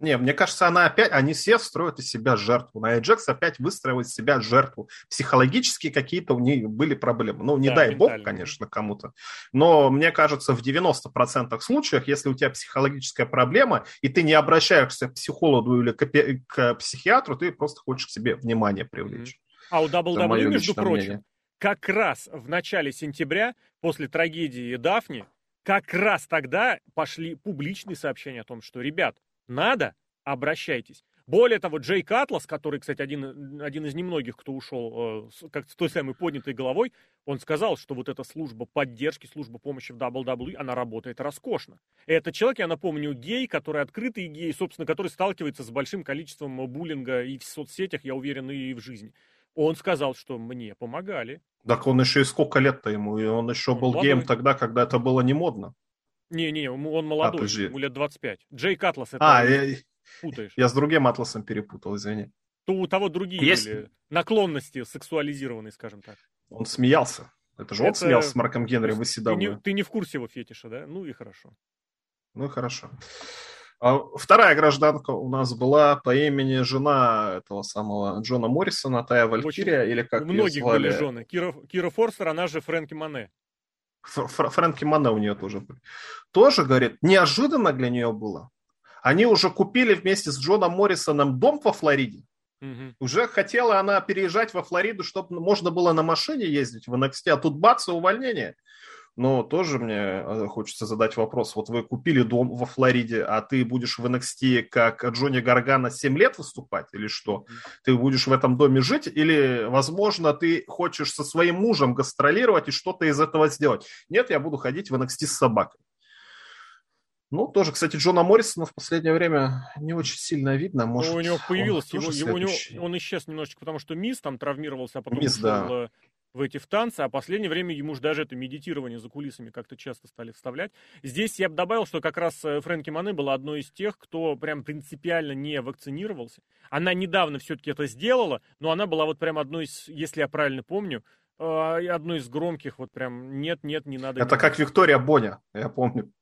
Не, мне кажется, она опять, они все строят из себя жертву. На Джекс опять выстраивает из себя жертву. Психологически какие-то у нее были проблемы. Ну, не да, дай бог, конечно, кому-то. Но мне кажется, в 90% случаев, если у тебя психологическая проблема, и ты не обращаешься к психологу или к, к психиатру, ты просто хочешь к себе внимание привлечь. А у WWE, между прочим, мнение. как раз в начале сентября, после трагедии Дафни, как раз тогда пошли публичные сообщения о том, что, ребят, надо, обращайтесь. Более того, Джейк Атлас, который, кстати, один, один из немногих, кто ушел э, с, как, с той самой поднятой головой, он сказал, что вот эта служба поддержки, служба помощи в WWE, она работает роскошно. И это человек, я напомню, гей, который открытый гей, собственно, который сталкивается с большим количеством буллинга и в соцсетях, я уверен, и в жизни. Он сказал, что мне помогали. Так он еще и сколько лет-то ему, и он еще он был молодой. геем тогда, когда это было не модно. Не-не, он молодой, а, ему лет 25. Джейк Атлас, это а, я, путаешь. Я с другим Атласом перепутал, извини. То у того другие Есть... были наклонности сексуализированные, скажем так. Он смеялся. Это же это... он смеялся с Марком Генри в ты не, ты не в курсе его фетиша, да? Ну и хорошо. Ну и хорошо. А вторая гражданка у нас была по имени жена этого самого Джона Моррисона, Тая Валькирия, Очень... или как У многих звали? были жены. Кира, Кира Форстер, она же Фрэнки Мане. Фрэнки Мане у нее тоже были. Тоже, говорит, неожиданно для нее было. Они уже купили вместе с Джоном Моррисоном дом во Флориде. Угу. Уже хотела она переезжать во Флориду, чтобы можно было на машине ездить в NXT, а тут бац, увольнение. Но тоже мне э, хочется задать вопрос. Вот вы купили дом во Флориде, а ты будешь в NXT как Джонни Гаргана 7 лет выступать или что? Ты будешь в этом доме жить? Или, возможно, ты хочешь со своим мужем гастролировать и что-то из этого сделать? Нет, я буду ходить в NXT с собакой. Ну, тоже, кстати, Джона Моррисона в последнее время не очень сильно видно. Может, ну, у него появилось, его, его, у него, он исчез немножечко, потому что Мисс там травмировался, а потом Мисс, ушел да. В эти в танцы, а в последнее время ему же даже это медитирование за кулисами как-то часто стали вставлять. Здесь я бы добавил, что как раз э, Фрэнки Мане была одной из тех, кто прям принципиально не вакцинировался. Она недавно все-таки это сделала, но она была вот прям одной из, если я правильно помню, э, одной из громких, вот прям нет, нет, не надо. Это как Виктория Боня, я помню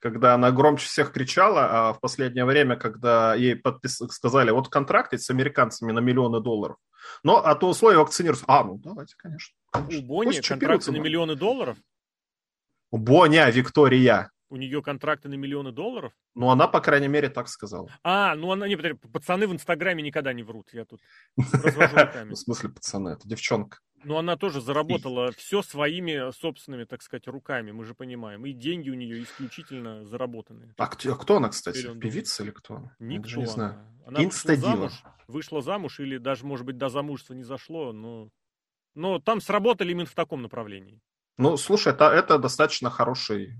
когда она громче всех кричала, а в последнее время, когда ей подпис... сказали, вот контракт с американцами на миллионы долларов, но а то условия вакцинироваться. А, ну давайте, конечно. конечно. У Бонни контракты на миллионы долларов? У Боня, Виктория. У нее контракты на миллионы долларов? Ну, она, по крайней мере, так сказала. А, ну она, не, пацаны в Инстаграме никогда не врут, я тут развожу руками. В смысле пацаны, это девчонка. Ну, она тоже заработала все своими собственными, так сказать, руками, мы же понимаем. И деньги у нее исключительно заработанные. А кто, а кто она, кстати? Певица или кто? Никто. не знаю. Она, она вышла замуж, вышла замуж, или даже, может быть, до замужества не зашло, но, но там сработали именно в таком направлении. Ну, слушай, это, это достаточно хороший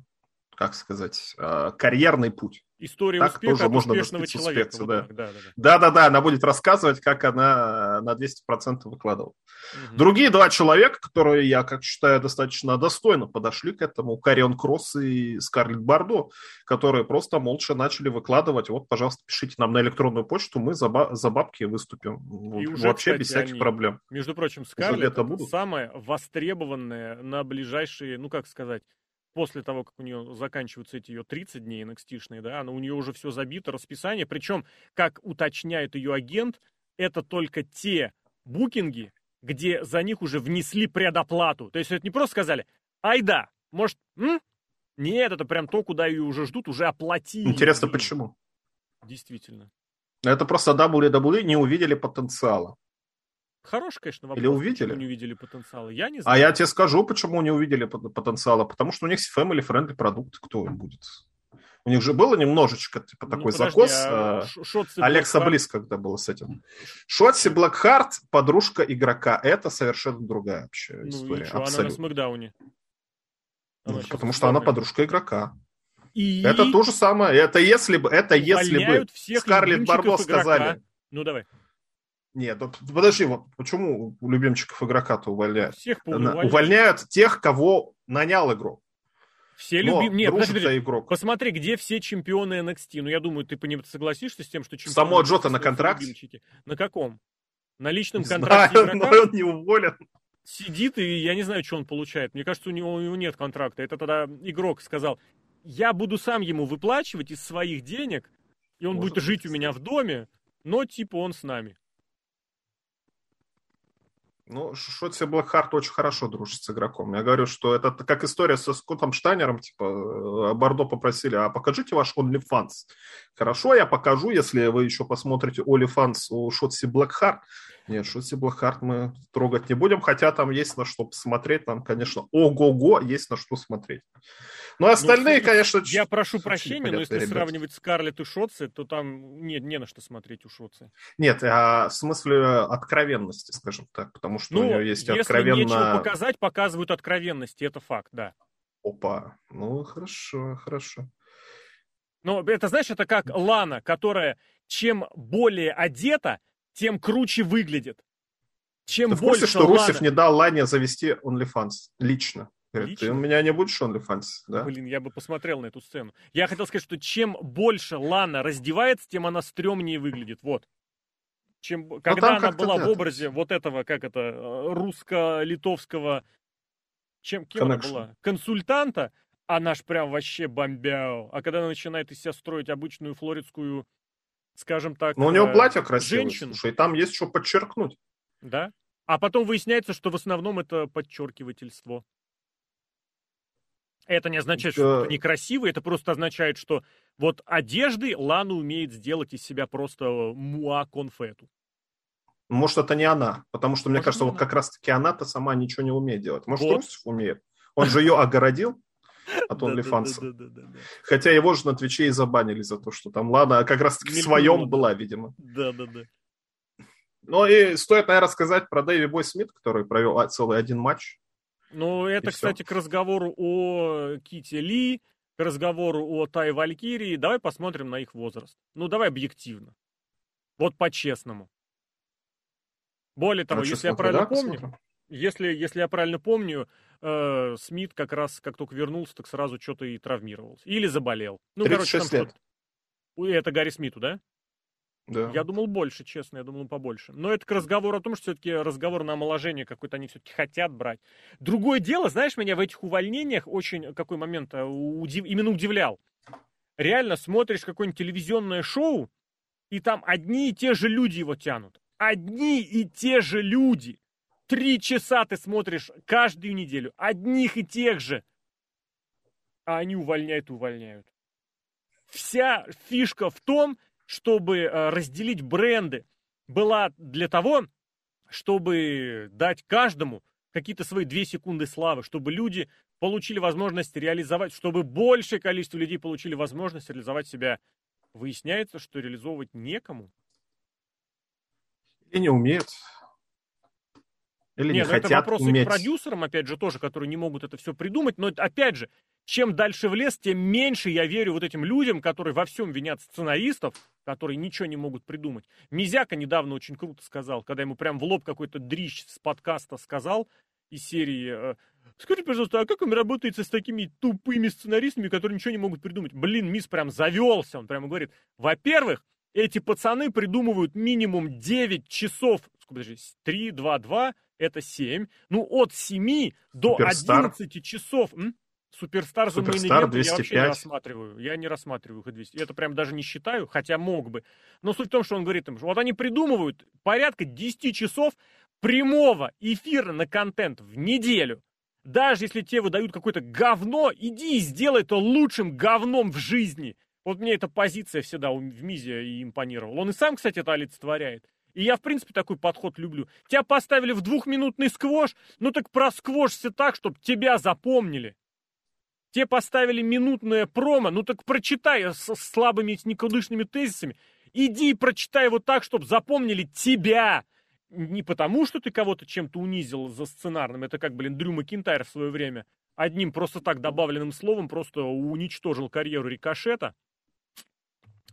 как сказать, э, карьерный путь. История так успеха тоже можно успешного человека. Успеться, да. Да, да, да. да, да, да, она будет рассказывать, как она на 200% выкладывала. Угу. Другие два человека, которые, я как считаю, достаточно достойно подошли к этому, Карион Кросс и Скарлетт Бардо, которые просто молча начали выкладывать, вот, пожалуйста, пишите нам на электронную почту, мы за, за бабки выступим. И уже, Вообще кстати, без всяких они, проблем. Между прочим, Скарлетт это самая востребованная на ближайшие, ну как сказать, после того, как у нее заканчиваются эти ее 30 дней nxt да, она, у нее уже все забито, расписание. Причем, как уточняет ее агент, это только те букинги, где за них уже внесли предоплату. То есть это не просто сказали, ай да, может, м? Нет, это прям то, куда ее уже ждут, уже оплатили. Интересно, почему? Действительно. Это просто WWE не увидели потенциала. Хороший, конечно, вопрос. Или увидели? Не увидели потенциала? Я не А знаю. я тебе скажу, почему не увидели потенциала. Потому что у них family friendly продукт. Кто им будет? У них же было немножечко типа, Ну, такой подожди, закос. а а, Алекса Блэкхарт- Близ когда было с этим. Шотси Блэкхарт, подружка игрока. Это совершенно другая вообще Ну история. что, она на Абсолютно. Смакдауне. Ну, Она щас потому что она подружка игрока. И Это то же самое. Это если бы, это если бы Скарлетт Барбо сказали. Ну давай. Нет, ну, подожди, вот почему у любимчиков игрока-то увольняют? Всех поувольняют. Увольняют тех, кого нанял игрок. Все Но любим... Нет, подожди, подожди. игрок. Посмотри, где все чемпионы NXT. Ну, я думаю, ты поним- согласишься с тем, что чемпионы Само Джота на контракте? любимчики. На каком? На личном Не контракте знаю, но игрока он не уволен. сидит, и я не знаю, что он получает. Мне кажется, у него, у него нет контракта. Это тогда игрок сказал, я буду сам ему выплачивать из своих денег, и он Может будет жить у меня в доме, но типа он с нами. Ну, Шотси Блэкхарт очень хорошо дружит с игроком. Я говорю, что это как история со Скоттом Штайнером, типа, э, Бордо попросили, а покажите ваш OnlyFans. Хорошо, я покажу, если вы еще посмотрите OnlyFans у Шотси Блэкхарт. Нет, Шотси Блэкхарт мы трогать не будем, хотя там есть на что посмотреть, там, конечно, ого-го, есть на что смотреть. Ну, остальные, Ну, конечно... Я прошу прощения, но если ребята. сравнивать Скарлетт и Шотцы, то там нет, не на что смотреть у Шотцы. Нет, а, в смысле откровенности, скажем так, потому что у Ну, нее есть если откровенно... нечего показать, показывают откровенности, это факт, да. Опа, ну, хорошо, хорошо. Но это, знаешь, это как Лана, которая чем более одета, тем круче выглядит. Чем Ты в больше курсе, что Лана... Русев не дал Лане завести OnlyFans лично? Говорит, ты Лично? у меня не будешь OnlyFans, да? Блин, я бы посмотрел на эту сцену. Я хотел сказать, что чем больше Лана раздевается, тем она стрёмнее выглядит. Вот. Чем, когда Ну, там она была да, в образе вот этого, как это, э, русско-литовского, чем кем она была? Консультанта, она ж прям вообще бомбяу. А когда она начинает из себя строить обычную флоридскую, скажем так, Ну, у него э, платье красивое, женщину, слушай, и там есть что подчеркнуть. да? А потом выясняется, что в основном это подчеркивательство. Это не означает, что это некрасиво, это просто означает, что вот одежды Лана умеет сделать из себя просто муа конфету. Может, это не она, потому что, мне Может, кажется, вот она. как раз-таки она-то сама ничего не умеет делать. Может, Вот. Русев умеет? Он же ее огородил от OnlyFans. Хотя его же на Твиче и забанили за то, что там Лана как раз-таки в своем была, видимо. Да-да-да. Ну и стоит, наверное, сказать про Дэви Бой Смит, который провел а, целый один матч. Ну, это, всё. кстати, к разговору о Ките Ли, к разговору о Тай Валькирии. Давай посмотрим на их возраст. Ну, давай объективно. Вот по-честному. Более того, А если я правильно да, помню, посмотрим? если, если я правильно помню, э, Смит как раз, как только вернулся, так сразу что-то и травмировался. Или заболел. Ну, короче, там 36 лет. что-то. Это Гарри Смиту, да? Да. Я думал больше, честно, я думал побольше. Но это к разговору о том, что все-таки разговор на омоложение какой-то они все-таки хотят брать. Другое дело, знаешь, меня в этих увольнениях очень какой момент э, удив- именно удивлял. Реально смотришь какое-нибудь телевизионное шоу, и там одни и те же люди его тянут. Одни и те же люди. Три часа ты смотришь каждую неделю. Одних и тех же. А они увольняют и увольняют. Вся фишка в том, чтобы э, разделить бренды, была для того, чтобы дать каждому какие-то свои две секунды славы, чтобы люди получили возможность реализовать, чтобы большее количество людей получили возможность реализовать себя. Выясняется, что реализовывать некому. И не умеют. Или не Нет, ну это хотят вопросы уметь. к продюсерам, опять же, тоже, которые не могут это все придумать. Но, опять же, чем дальше в лес, тем меньше я верю вот этим людям, которые во всем винят сценаристов, которые ничего не могут придумать. Мизяка недавно очень круто сказал, когда ему прям в лоб какой-то дрищ с подкаста сказал из серии... э, Скажи, пожалуйста, а как вам работается с такими тупыми сценаристами, которые ничего не могут придумать? Блин, мисс прям завелся. Он прямо говорит, во-первых, эти пацаны придумывают минимум 9 часов. Подожди, 3, 2, 2, это 7. Ну, от 7 до Суперстар. 11 часов. М? Суперстар за Суперстар мейн я вообще не 205. рассматриваю. Я не рассматриваю их 200. Это прям даже не считаю, хотя мог бы. Но суть в том, что он говорит им, что вот они придумывают порядка 10 часов прямого эфира на контент в неделю. Даже если тебе выдают какое-то говно, иди и сделай это лучшим говном в жизни. Вот мне эта позиция всегда в Мизе и импонировала. Он и сам, кстати, это олицетворяет. И я, в принципе, такой подход люблю. Тебя поставили в двухминутный сквош, ну так просквошься так, чтобы тебя запомнили. Тебе поставили минутное промо, ну так прочитай с слабыми никудышными тезисами. Иди и прочитай его так, чтобы запомнили тебя. Не потому, что ты кого-то чем-то унизил за сценарным. Это как, блин, Дрю Макинтайр в свое время. Одним просто так добавленным словом просто уничтожил карьеру Рикошета.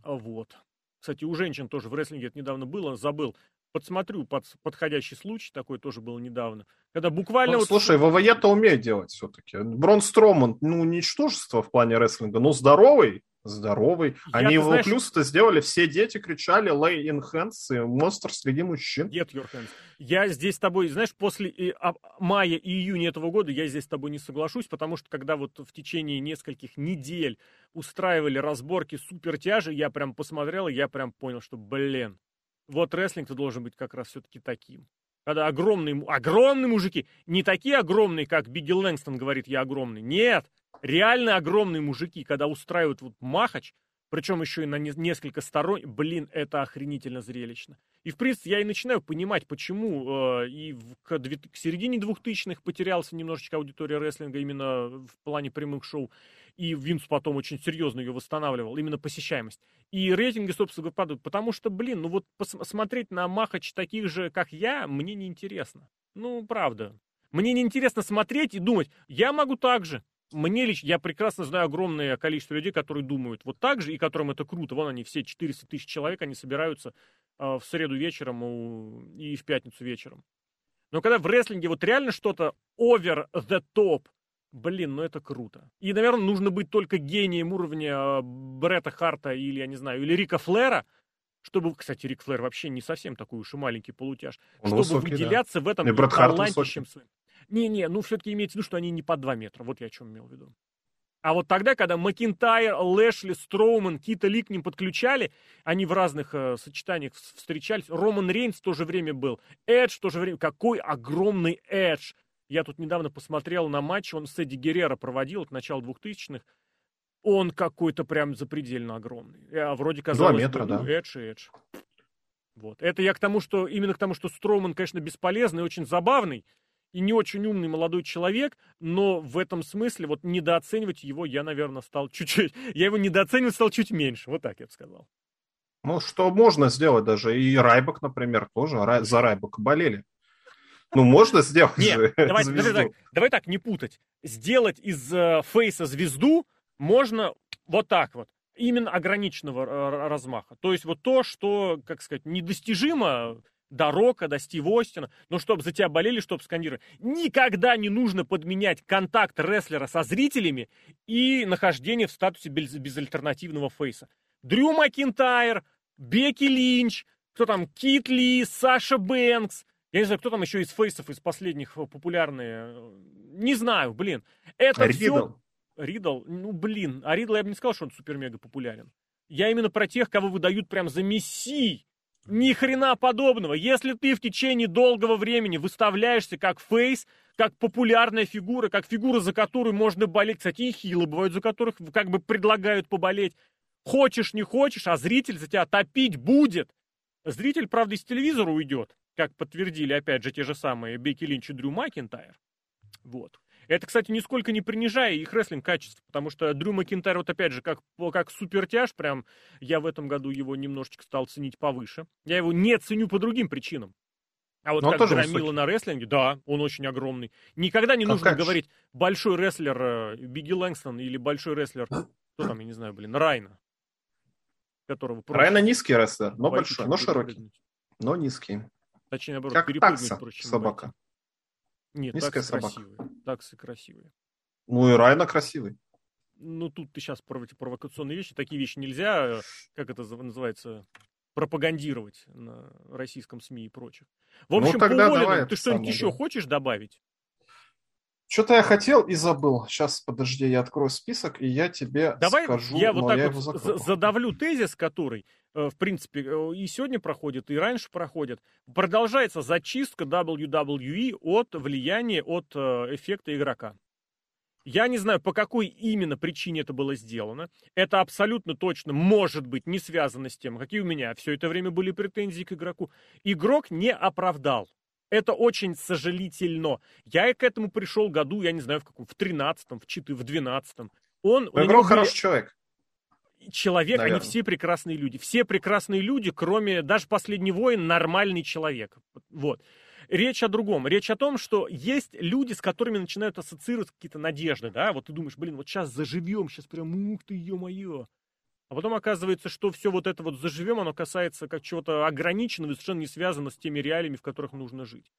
Вот. Кстати, у женщин тоже в рестлинге это недавно было, забыл. Подсмотрю под подходящий случай, такой тоже был недавно. Когда буквально... Ну, вот... Слушай, ВВЕ-то умеет делать все-таки. Брон Строман, ну, ничтожество в плане рестлинга, но здоровый, здоровый. Я, Они его знаешь... плюс-то сделали, все дети кричали lay in hands, и монстр среди мужчин. Get your hands. Я здесь с тобой, знаешь, после а, мая и июня этого года я здесь с тобой не соглашусь, потому что когда вот в течение нескольких недель устраивали разборки супертяжи, я прям посмотрел, и я прям понял, что, блин, вот рестлинг-то должен быть как раз все-таки таким. Когда огромные, огромные мужики, не такие огромные, как Бигги Лэнгстон говорит, я огромный. Нет, реально огромные мужики, когда устраивают вот махач, причем еще и на несколько сторон, блин, это охренительно зрелищно. И, в принципе, я и начинаю понимать, почему э, и в, к, к середине двухтысячных потерялся немножечко аудитория рестлинга именно в плане прямых шоу, и Винс потом очень серьезно ее восстанавливал, именно посещаемость. И рейтинги, собственно, падают, потому что, блин, ну вот посмотреть на махач таких же, как я, мне неинтересно. Ну, правда. Мне неинтересно смотреть и думать, я могу так же мне лично, я прекрасно знаю огромное количество людей, которые думают вот так же, и которым это круто. Вон они все, 400 тысяч человек, они собираются э, в среду вечером у, и в пятницу вечером. Но когда в рестлинге вот реально что-то over the top, блин, ну это круто. И, наверное, нужно быть только гением уровня э, Бретта Харта или, я не знаю, или Рика Флера, чтобы, кстати, Рик Флэр вообще не совсем такой уж и маленький полутяж, Он чтобы высокий, выделяться да. в этом талантищем своим. Не-не, ну все-таки имеется в виду, что они не по 2 метра. Вот я о чем имел в виду. А вот тогда, когда Макинтайр, Лэшли, Строуман, Кита Ли к ним подключали, они в разных э, сочетаниях встречались. Роман Рейнс в то же время был. Эдж в то же время. Какой огромный Эдж! Я тут недавно посмотрел на матч, он с Эдди Геррера проводил от начала 2000-х. Он какой-то прям запредельно огромный. А вроде казалось, Два метра, бы, ну, да. Эдж и Эдж. Вот. Это я к тому, что именно к тому, что Строуман, конечно, бесполезный, очень забавный, и не очень умный молодой человек, но в этом смысле вот недооценивать его я, наверное, стал чуть-чуть... Я его недооценивать стал чуть меньше, вот так я бы сказал. Ну, что можно сделать даже. И Райбок, например, тоже за Райбока болели. Ну, можно сделать Нет, же давай, давай, так, давай так, не путать. Сделать из э, Фейса звезду можно вот так вот. Именно ограниченного э, размаха. То есть вот то, что, как сказать, недостижимо до Рока, до Стива Остина, но чтобы за тебя болели, чтобы скандировали. Никогда не нужно подменять контакт рестлера со зрителями и нахождение в статусе без, безальтернативного фейса. Дрю Макинтайр, Бекки Линч, кто там, Кит Ли, Саша Бэнкс, я не знаю, кто там еще из фейсов, из последних популярные. Не знаю, блин. Это Ридл. все... Ридл? Ну, блин. А Ридл я бы не сказал, что он супер-мега популярен. Я именно про тех, кого выдают прям за мессий ни хрена подобного. Если ты в течение долгого времени выставляешься как фейс, как популярная фигура, как фигура, за которую можно болеть, кстати, и хилы бывают, за которых как бы предлагают поболеть. Хочешь, не хочешь, а зритель за тебя топить будет. Зритель, правда, из телевизора уйдет, как подтвердили, опять же, те же самые Бекки Линч и Дрю Макинтайр. Вот. Это, кстати, нисколько не принижая их рестлинг качество, потому что Дрю Макинтайр, вот опять же, как, как супертяж, прям я в этом году его немножечко стал ценить повыше. Я его не ценю по другим причинам. А вот Но как громила на рестлинге, да, он очень огромный. Никогда не а нужно как говорить большой рестлер э, Бигги Лэнгстон или большой рестлер, кто там, я не знаю, блин, Райна. Которого Райна низкий рестлер, но большой, но широкий, но низкий. Точнее, наоборот, как такса, собака. Нет, Низкая таксы собака. красивые. Таксы красивые. Ну и Райна красивый. Ну, тут ты сейчас про эти провокационные вещи. Такие вещи нельзя, как это называется, пропагандировать на российском СМИ и прочих. В общем, ну, тогда по давай ты что-нибудь еще да. хочешь добавить? Что-то я хотел и забыл. Сейчас, подожди, я открою список, и я тебе Давай скажу. я вот так я вот задавлю тезис, который, э, в принципе, э, и сегодня проходит, и раньше проходит. Продолжается зачистка WWE от влияния, от э, эффекта игрока. Я не знаю, по какой именно причине это было сделано. Это абсолютно точно может быть не связано с тем, какие у меня все это время были претензии к игроку. Игрок не оправдал. Это очень сожалительно. Я к этому пришел году, я не знаю, в каком, в 13-м, в 4 в 12-м. Он, игрок хороший человек. Человек, Наверное. они все прекрасные люди. Все прекрасные люди, кроме даже последний воин, нормальный человек. Вот. Речь о другом. Речь о том, что есть люди, с которыми начинают ассоциироваться какие-то надежды, да, вот ты думаешь, блин, вот сейчас заживем, сейчас прям, ух ты, ё-моё. А потом оказывается, что все вот это вот заживем, оно касается как чего-то ограниченного и совершенно не связано с теми реалиями, в которых нужно жить.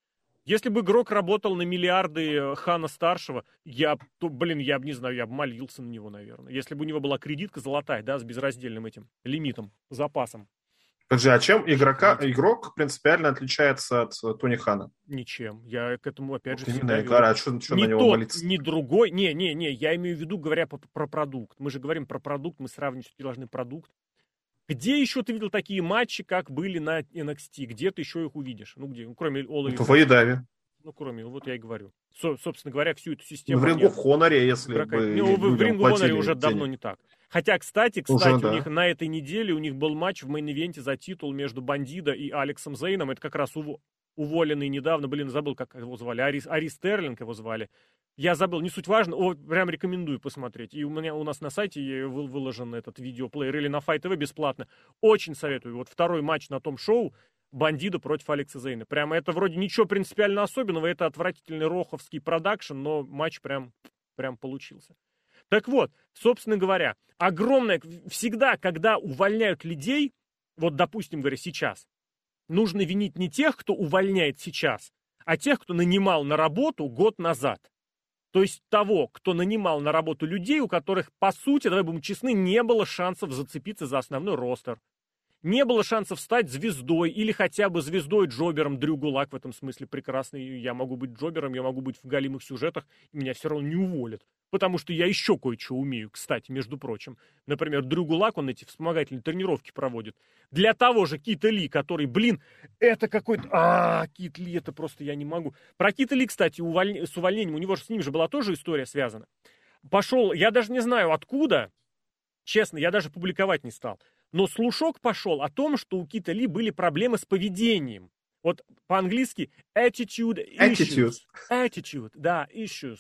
Если бы игрок работал на миллиарды э, Хана Старшего, я, то, блин, я бы, не знаю, я бы молился на него, наверное. Если бы у него была кредитка золотая, да, с безраздельным этим лимитом, запасом. Подожди, а чем игрока, игрок принципиально отличается от э, Тони Хана? Ничем. Я к этому, опять же, вот именно, говорю, а что, что ни на него тот, молиться? ни другой. Не, не, не, я имею в виду, говоря по, про продукт. Мы же говорим про продукт, мы сравнивать должны продукт. Где еще ты видел такие матчи, как были на NXT? Где ты еще их увидишь? Ну, где? Ну, кроме All В Воедаве. Ну, кроме, вот я и говорю. Со, собственно говоря, всю эту систему... В Ring of Honor е, если игрока... бы Ну, в Ring of Honor е уже денег. давно не так. Хотя, кстати, кстати, Уже, у да. них на этой неделе у них был матч в main event е за титул между Бандида и Алексом Зейном. Это как раз ув... уволенный недавно, блин, забыл, как его звали, Арис, Арис Стерлинг его звали. Я забыл, не суть важно, о, прям рекомендую посмотреть. И у меня у нас на сайте выложен этот видеоплеер или на FITE TV бесплатно. Очень советую. Вот второй матч на том шоу Бандида против Алекса Зейна. Прямо это вроде ничего принципиально особенного, это отвратительный роховский продакшн, но матч прям, прям получился. Так вот, собственно говоря, огромное... Всегда, когда увольняют людей, вот, допустим, говоря, сейчас, нужно винить не тех, кто увольняет сейчас, а тех, кто нанимал на работу год назад. То есть того, кто нанимал на работу людей, у которых, по сути, давай будем честны, не было шансов зацепиться за основной ростер не было шансов стать звездой или хотя бы звездой Джобером. Дрю Гулак в этом смысле прекрасный. Я могу быть Джобером, я могу быть в галимых сюжетах, меня все равно не уволят. Потому что я еще кое-что умею, кстати, между прочим. Например, Дрю Гулак, он эти вспомогательные тренировки проводит. Для того же Кита Ли, который, блин, это какой-то... А, Кит Ли, это просто я не могу. Про Кита Ли, кстати, уволь... с увольнением, у него же с ним же была тоже история связана. Пошел, я даже не знаю откуда, честно, я даже публиковать не стал. Но слушок пошел о том, что у Кита Ли были проблемы с поведением. Вот по-английски attitude issues. Attitude. Attitude, да, issues.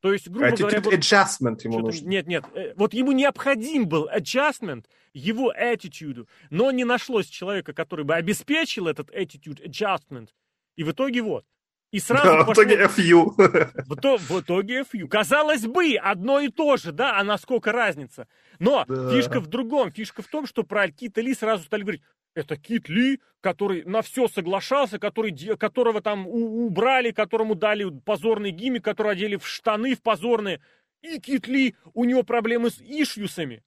То есть, грубо attitude говоря... Вот, adjustment ему нужно. Нет, нет, э, вот ему необходим был adjustment, его attitude, но не нашлось человека, который бы обеспечил этот attitude adjustment. И в итоге вот, и сразу да, в итоге FU. В, то, в итоге FU. Казалось бы, одно и то же, да, а насколько разница? Но да. фишка в другом. Фишка в том, что про Кита Ли сразу стали говорить, это Кит Ли, который на все соглашался, который, которого там убрали, которому дали позорный гиммик, который одели в штаны в позорные. И Кит Ли, у него проблемы с ишьюсами.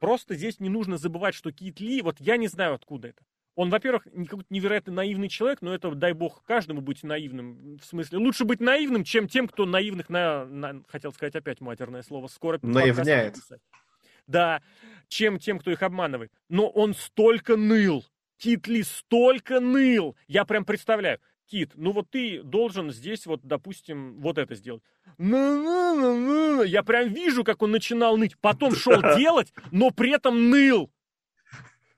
Просто здесь не нужно забывать, что Кит Ли, вот я не знаю, откуда это. Он, во-первых, какой-то невероятно наивный человек, но это, дай бог, каждому быть наивным. В смысле, лучше быть наивным, чем тем, кто наивных на... на хотел сказать опять матерное слово. Скоро... Наивняет. Да, чем тем, кто их обманывает. Но он столько ныл. Кит Ли столько ныл. Я прям представляю. Кит, ну вот ты должен здесь вот, допустим, вот это сделать. Я прям вижу, как он начинал ныть. Потом шел делать, но при этом ныл.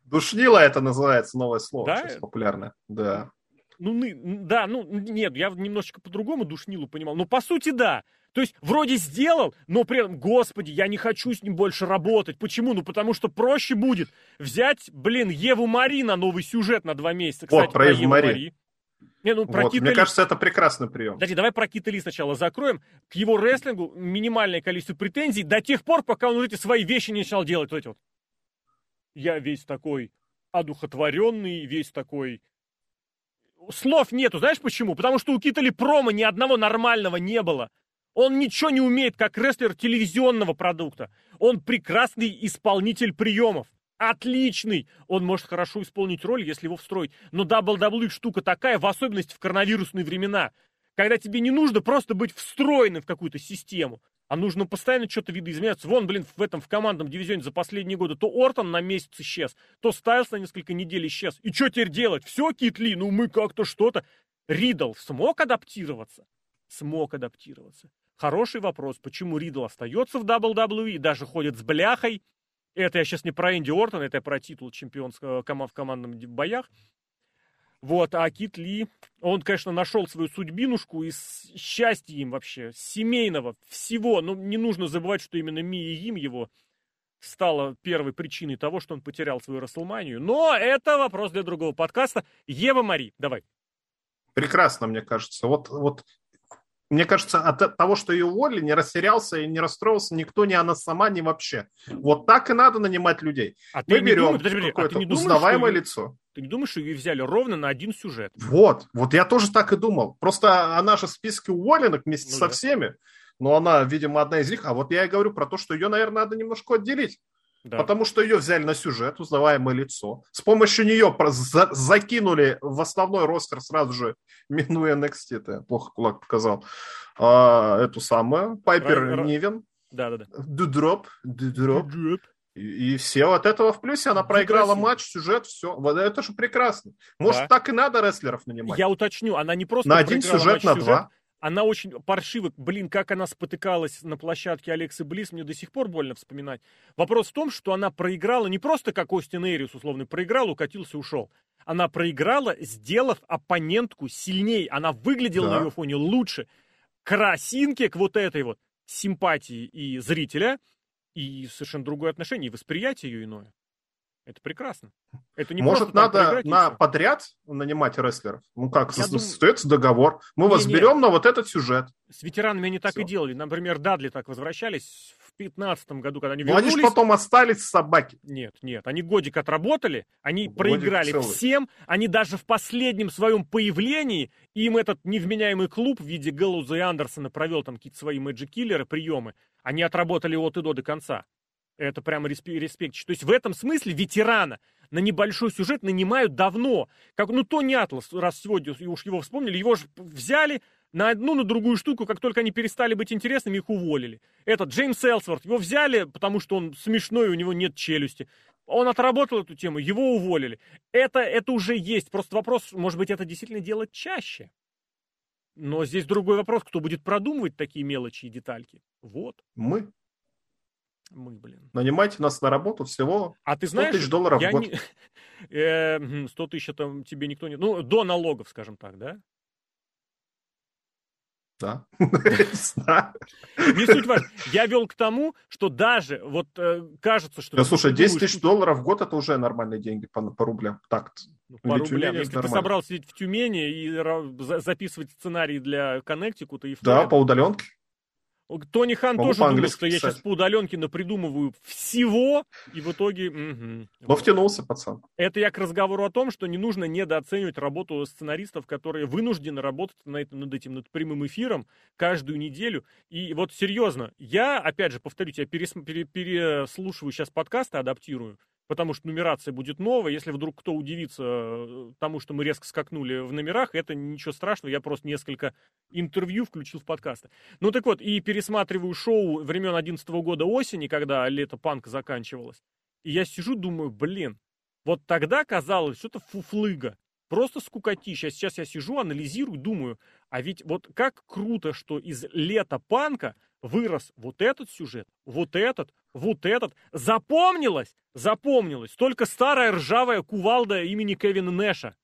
Душнило это называется новое слово, да? сейчас популярное. Да. Ну, да, ну, нет, я немножечко по-другому душнилу понимал. Но по сути, да. То есть, вроде сделал, но при этом, господи, я не хочу с ним больше работать. Почему? Ну, потому что проще будет взять, блин, Еву Мари на новый сюжет на два месяца. Кстати, вот, про, про Еву Мари. Мари. Не, ну, про вот, Кита мне Ли... кажется, это прекрасный прием. Подожди, давай про Кита Ли сначала закроем. К его рестлингу минимальное количество претензий до тех пор, пока он вот эти свои вещи не начал делать. Вот эти вот я весь такой одухотворенный, весь такой... Слов нету, знаешь почему? Потому что у Китали промо ни одного нормального не было. Он ничего не умеет, как рестлер телевизионного продукта. Он прекрасный исполнитель приемов. Отличный! Он может хорошо исполнить роль, если его встроить. Но WWE штука такая, в особенности в коронавирусные времена, когда тебе не нужно просто быть встроенным в какую-то систему а нужно постоянно что-то видоизменяться. Вон, блин, в этом в командном дивизионе за последние годы то Ортон на месяц исчез, то Стайлс на несколько недель исчез. И что теперь делать? Все, Китли, ну мы как-то что-то. Ридл смог адаптироваться? Смог адаптироваться. Хороший вопрос, почему Ридл остается в WWE даже ходит с бляхой. Это я сейчас не про Энди Ортон, это я про титул чемпионского в командном боях. Вот, а Кит Ли, он, конечно, нашел свою судьбинушку и счастье им вообще, семейного, всего. Но не нужно забывать, что именно Ми и Им его стало первой причиной того, что он потерял свою Расселманию. Но это вопрос для другого подкаста. Ева Мари, давай. Прекрасно, мне кажется. Вот, вот мне кажется, от того, что ее уволили, не растерялся и не расстроился никто, ни она сама, ни вообще. Вот так и надо нанимать людей. А Мы берем какое-то а узнаваемое ее, лицо. Ты не думаешь, что ее взяли ровно на один сюжет? Вот, вот я тоже так и думал. Просто она же в списке уволенных вместе ну, со да. всеми. Но она, видимо, одна из них. А вот я и говорю про то, что ее, наверное, надо немножко отделить. Да. Потому что ее взяли на сюжет, узнаваемое лицо. С помощью нее за закинули в основной ростер сразу же, минуя NXT, это я плохо кулак показал, а, эту самую, Пайпер Нивен. Да-да-да. Doudrop. Doudrop. И, и все от этого в плюсе. Она проиграла матч, сюжет, все. Вот это же прекрасно. Может, да. так и надо рестлеров нанимать. Я уточню, она не просто на один сюжет, на два она очень паршиво, блин, как она спотыкалась на площадке Алексы Близ, мне до сих пор больно вспоминать. Вопрос в том, что она проиграла не просто как Остин Эриес, условно, проиграл, укатился, ушел. Она проиграла, сделав оппонентку сильнее. Она выглядела да. на ее фоне лучше. Красинки к вот этой вот симпатии и зрителя, и совершенно другое отношение, и восприятие ее иное. Это прекрасно. Это не Может, надо на подряд нанимать рестлеров? Ну как, остается думаю... договор. Мы не, вас не. берем на вот этот сюжет. С ветеранами они так Все. и делали. Например, Дадли так возвращались в 2015 году, когда они вернулись. Но они же потом остались собаки. Нет, нет. Они годик отработали, они годик проиграли целый. всем. Они даже в последнем своем появлении, им этот невменяемый клуб в виде Гэллоуза и Андерсона провел там какие-то свои мэджик-киллеры, приемы. Они отработали от и до до конца. Это прямо респект. То есть в этом смысле ветерана на небольшой сюжет нанимают давно. Как, ну, Тони Атлас, раз сегодня уж его вспомнили, его же взяли на одну, на другую штуку, как только они перестали быть интересными, их уволили. Этот Джеймс Элсворт, его взяли, потому что он смешной, у него нет челюсти. Он отработал эту тему, его уволили. Это, это уже есть. Просто вопрос, может быть, это действительно делать чаще. Но здесь другой вопрос, кто будет продумывать такие мелочи и детальки. Вот. Мы. Мы, блин. Нанимайте нас на работу всего а ты знаешь, 100 тысяч долларов в год. Не... 100 э, тысяч это тебе никто не... Ну, до налогов, скажем так, да? Да. Не суть важно. Я вел к тому, что даже вот э, кажется, что... Да, слушай, 10 тысяч долларов в год это уже нормальные деньги по, по рублям. Так, ну, по рублям. Если ты собрал сидеть в Тюмени и записывать сценарий для Коннектикута и Да, по удаленке. Тони Хан Могу тоже думал, что я сейчас по удаленке напридумываю всего, и в итоге... Угу. Но втянулся, пацан. Это я к разговору о том, что не нужно недооценивать работу сценаристов, которые вынуждены работать на этом, над этим над прямым эфиром каждую неделю. И вот серьезно, я, опять же, повторюсь, я перес, пере, переслушиваю сейчас подкасты, адаптирую, потому что нумерация будет новая. Если вдруг кто удивится э, тому, что мы резко скакнули в номерах, это ничего страшного, я просто несколько интервью включил в подкасты. Ну так вот, и пересматриваю шоу времен 11 года осени, когда лето панка заканчивалось, и я сижу, думаю, блин, вот тогда казалось, что это фуфлыга, просто скукотища. Сейчас я сижу, анализирую, думаю, а ведь вот как круто, что из лета панка вырос вот этот сюжет, вот этот, вот этот. Запомнилось? Запомнилось. Только старая ржавая кувалда имени Кевина Нэша.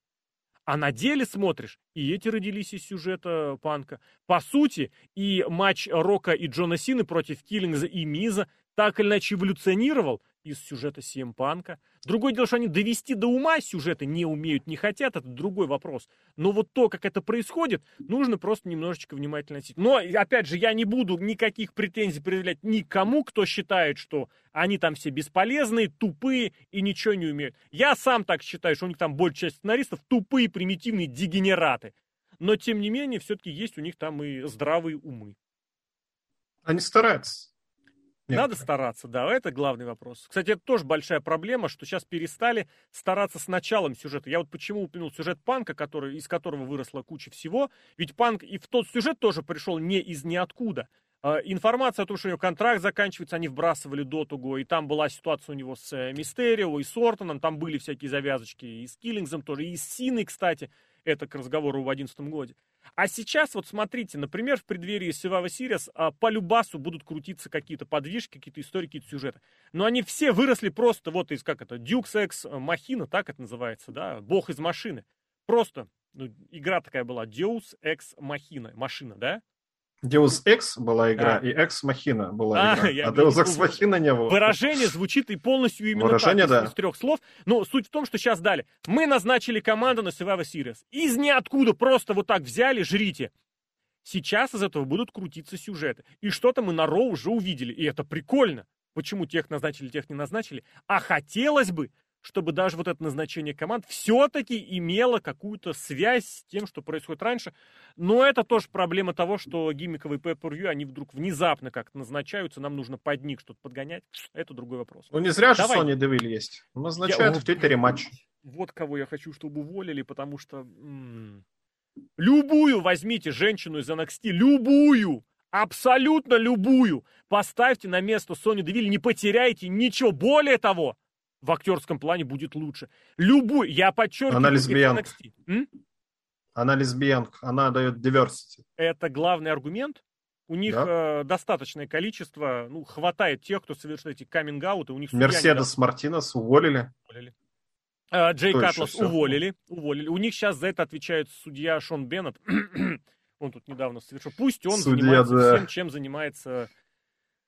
А на деле смотришь, и эти родились из сюжета панка. По сути, и матч Рока и Джона Сины против Киллингза и Миза так или иначе эволюционировал из сюжета CM Панка. Другое дело, что они довести до ума сюжеты не умеют, не хотят, это другой вопрос. Но вот то, как это происходит, нужно просто немножечко внимательно носить. Но, опять же, я не буду никаких претензий предъявлять никому, кто считает, что они там все бесполезные, тупые и ничего не умеют. Я сам так считаю, что у них там большая часть сценаристов тупые, примитивные дегенераты. Но, тем не менее, все-таки есть у них там и здравые умы. Они стараются. Надо стараться, да, это главный вопрос. Кстати, это тоже большая проблема, что сейчас перестали стараться с началом сюжета. Я вот почему упомянул сюжет панка, который, из которого выросла куча всего. Ведь панк и в тот сюжет тоже пришел не из ниоткуда. А, информация о том, что у него контракт заканчивается, они вбрасывали до того, и там была ситуация у него с э, Мистерио и с Ортоном, там были всякие завязочки и с Киллингзом тоже, и с Синой, кстати. Это к разговору в 2011 году. А сейчас, вот смотрите, например, в преддверии Survivor Series а, по Любасу будут крутиться какие-то подвижки, какие-то истории, какие-то сюжеты. Но они все выросли просто вот из, как это, Dukes X Machina, так это называется, да, бог из машины. Просто, ну, игра такая была, Deus Ex Machina, машина, да? Deus Ex была игра, а. и Ex Machina была а, игра, я, а Deus Ex Machina не было. Выражение звучит и полностью именно Выражение, так, да. из трех слов. Но суть в том, что сейчас дали. Мы назначили команду на Survivor Series. Из ниоткуда просто вот так взяли, жрите. Сейчас из этого будут крутиться сюжеты. И что-то мы на Роу уже увидели, и это прикольно. Почему тех назначили, тех не назначили? А хотелось бы, чтобы даже вот это назначение команд все-таки имело какую-то связь с тем, что происходит раньше. Но это тоже проблема того, что гиммиковые pay они вдруг внезапно как-то назначаются, нам нужно под них что-то подгонять. Это другой вопрос. Ну не зря же Сони Девиль есть. Назначают я... в Твиттере матч. Вот кого я хочу, чтобы уволили, потому что... М-м, любую возьмите женщину из NXT, любую! Абсолютно любую. Поставьте на место Сони Девиль, не потеряйте ничего. Более того, в актерском плане будет лучше. Любой, я подчеркиваю, она лесбиянка. Она лесбиянка, она дает diversity. Это главный аргумент. У них да. э, достаточное количество, ну, хватает тех, кто совершает эти каминг-ауты. У них Мерседес Мартинес уволили. уволили. Э, Джей Катлас уволили, уволили. У них сейчас за это отвечает судья Шон Беннет. он тут недавно совершил. Пусть он судья, занимается да. всем, чем занимается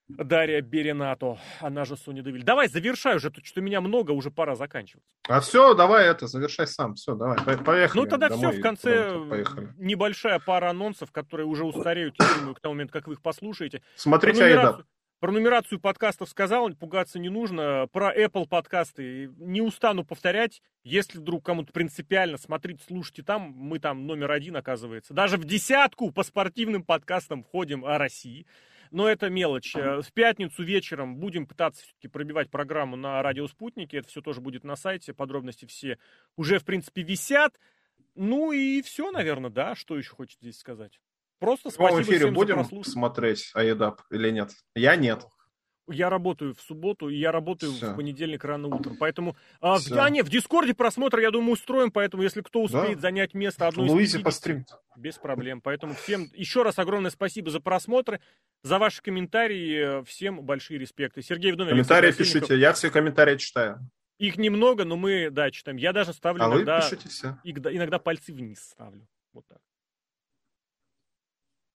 Дарья Беренато, она же Соня Девиль. Давай, завершай уже, тут что меня много, уже пора заканчивать. А все, давай это, завершай сам, все, давай, поехали. Ну тогда все, в конце небольшая пара анонсов, которые уже устареют, к тому моменту, как вы их послушаете. Смотрите Айда. Про нумерацию подкастов сказал, пугаться не нужно. Про Apple подкасты не устану повторять. Если вдруг кому-то принципиально, смотрите, слушайте там. Мы там номер один, оказывается. Даже в десятку по спортивным подкастам входим о России но это мелочь. Э, в пятницу вечером будем пытаться все-таки пробивать программу на радио Спутнике. Это все тоже будет на сайте. Подробности все уже, в принципе, висят. Ну и все, наверное, да. Что еще хочет здесь сказать? Просто спасибо в эфире всем будем смотреть Аедап или нет? Я нет. Я работаю в субботу, и я работаю Все. в понедельник рано утром. Поэтому... А, в, а, нет, в Дискорде просмотр, я думаю, устроим, поэтому если кто успеет да? занять место одной Луизе из 50, Без проблем. Поэтому всем еще раз огромное спасибо за просмотры, за ваши комментарии. Всем большие респекты. Сергей Вдовин. Комментарии пишите, я все комментарии читаю. Их немного, но мы, да, читаем. Я даже ставлю а иногда... вы пишите все. Иногда пальцы вниз ставлю.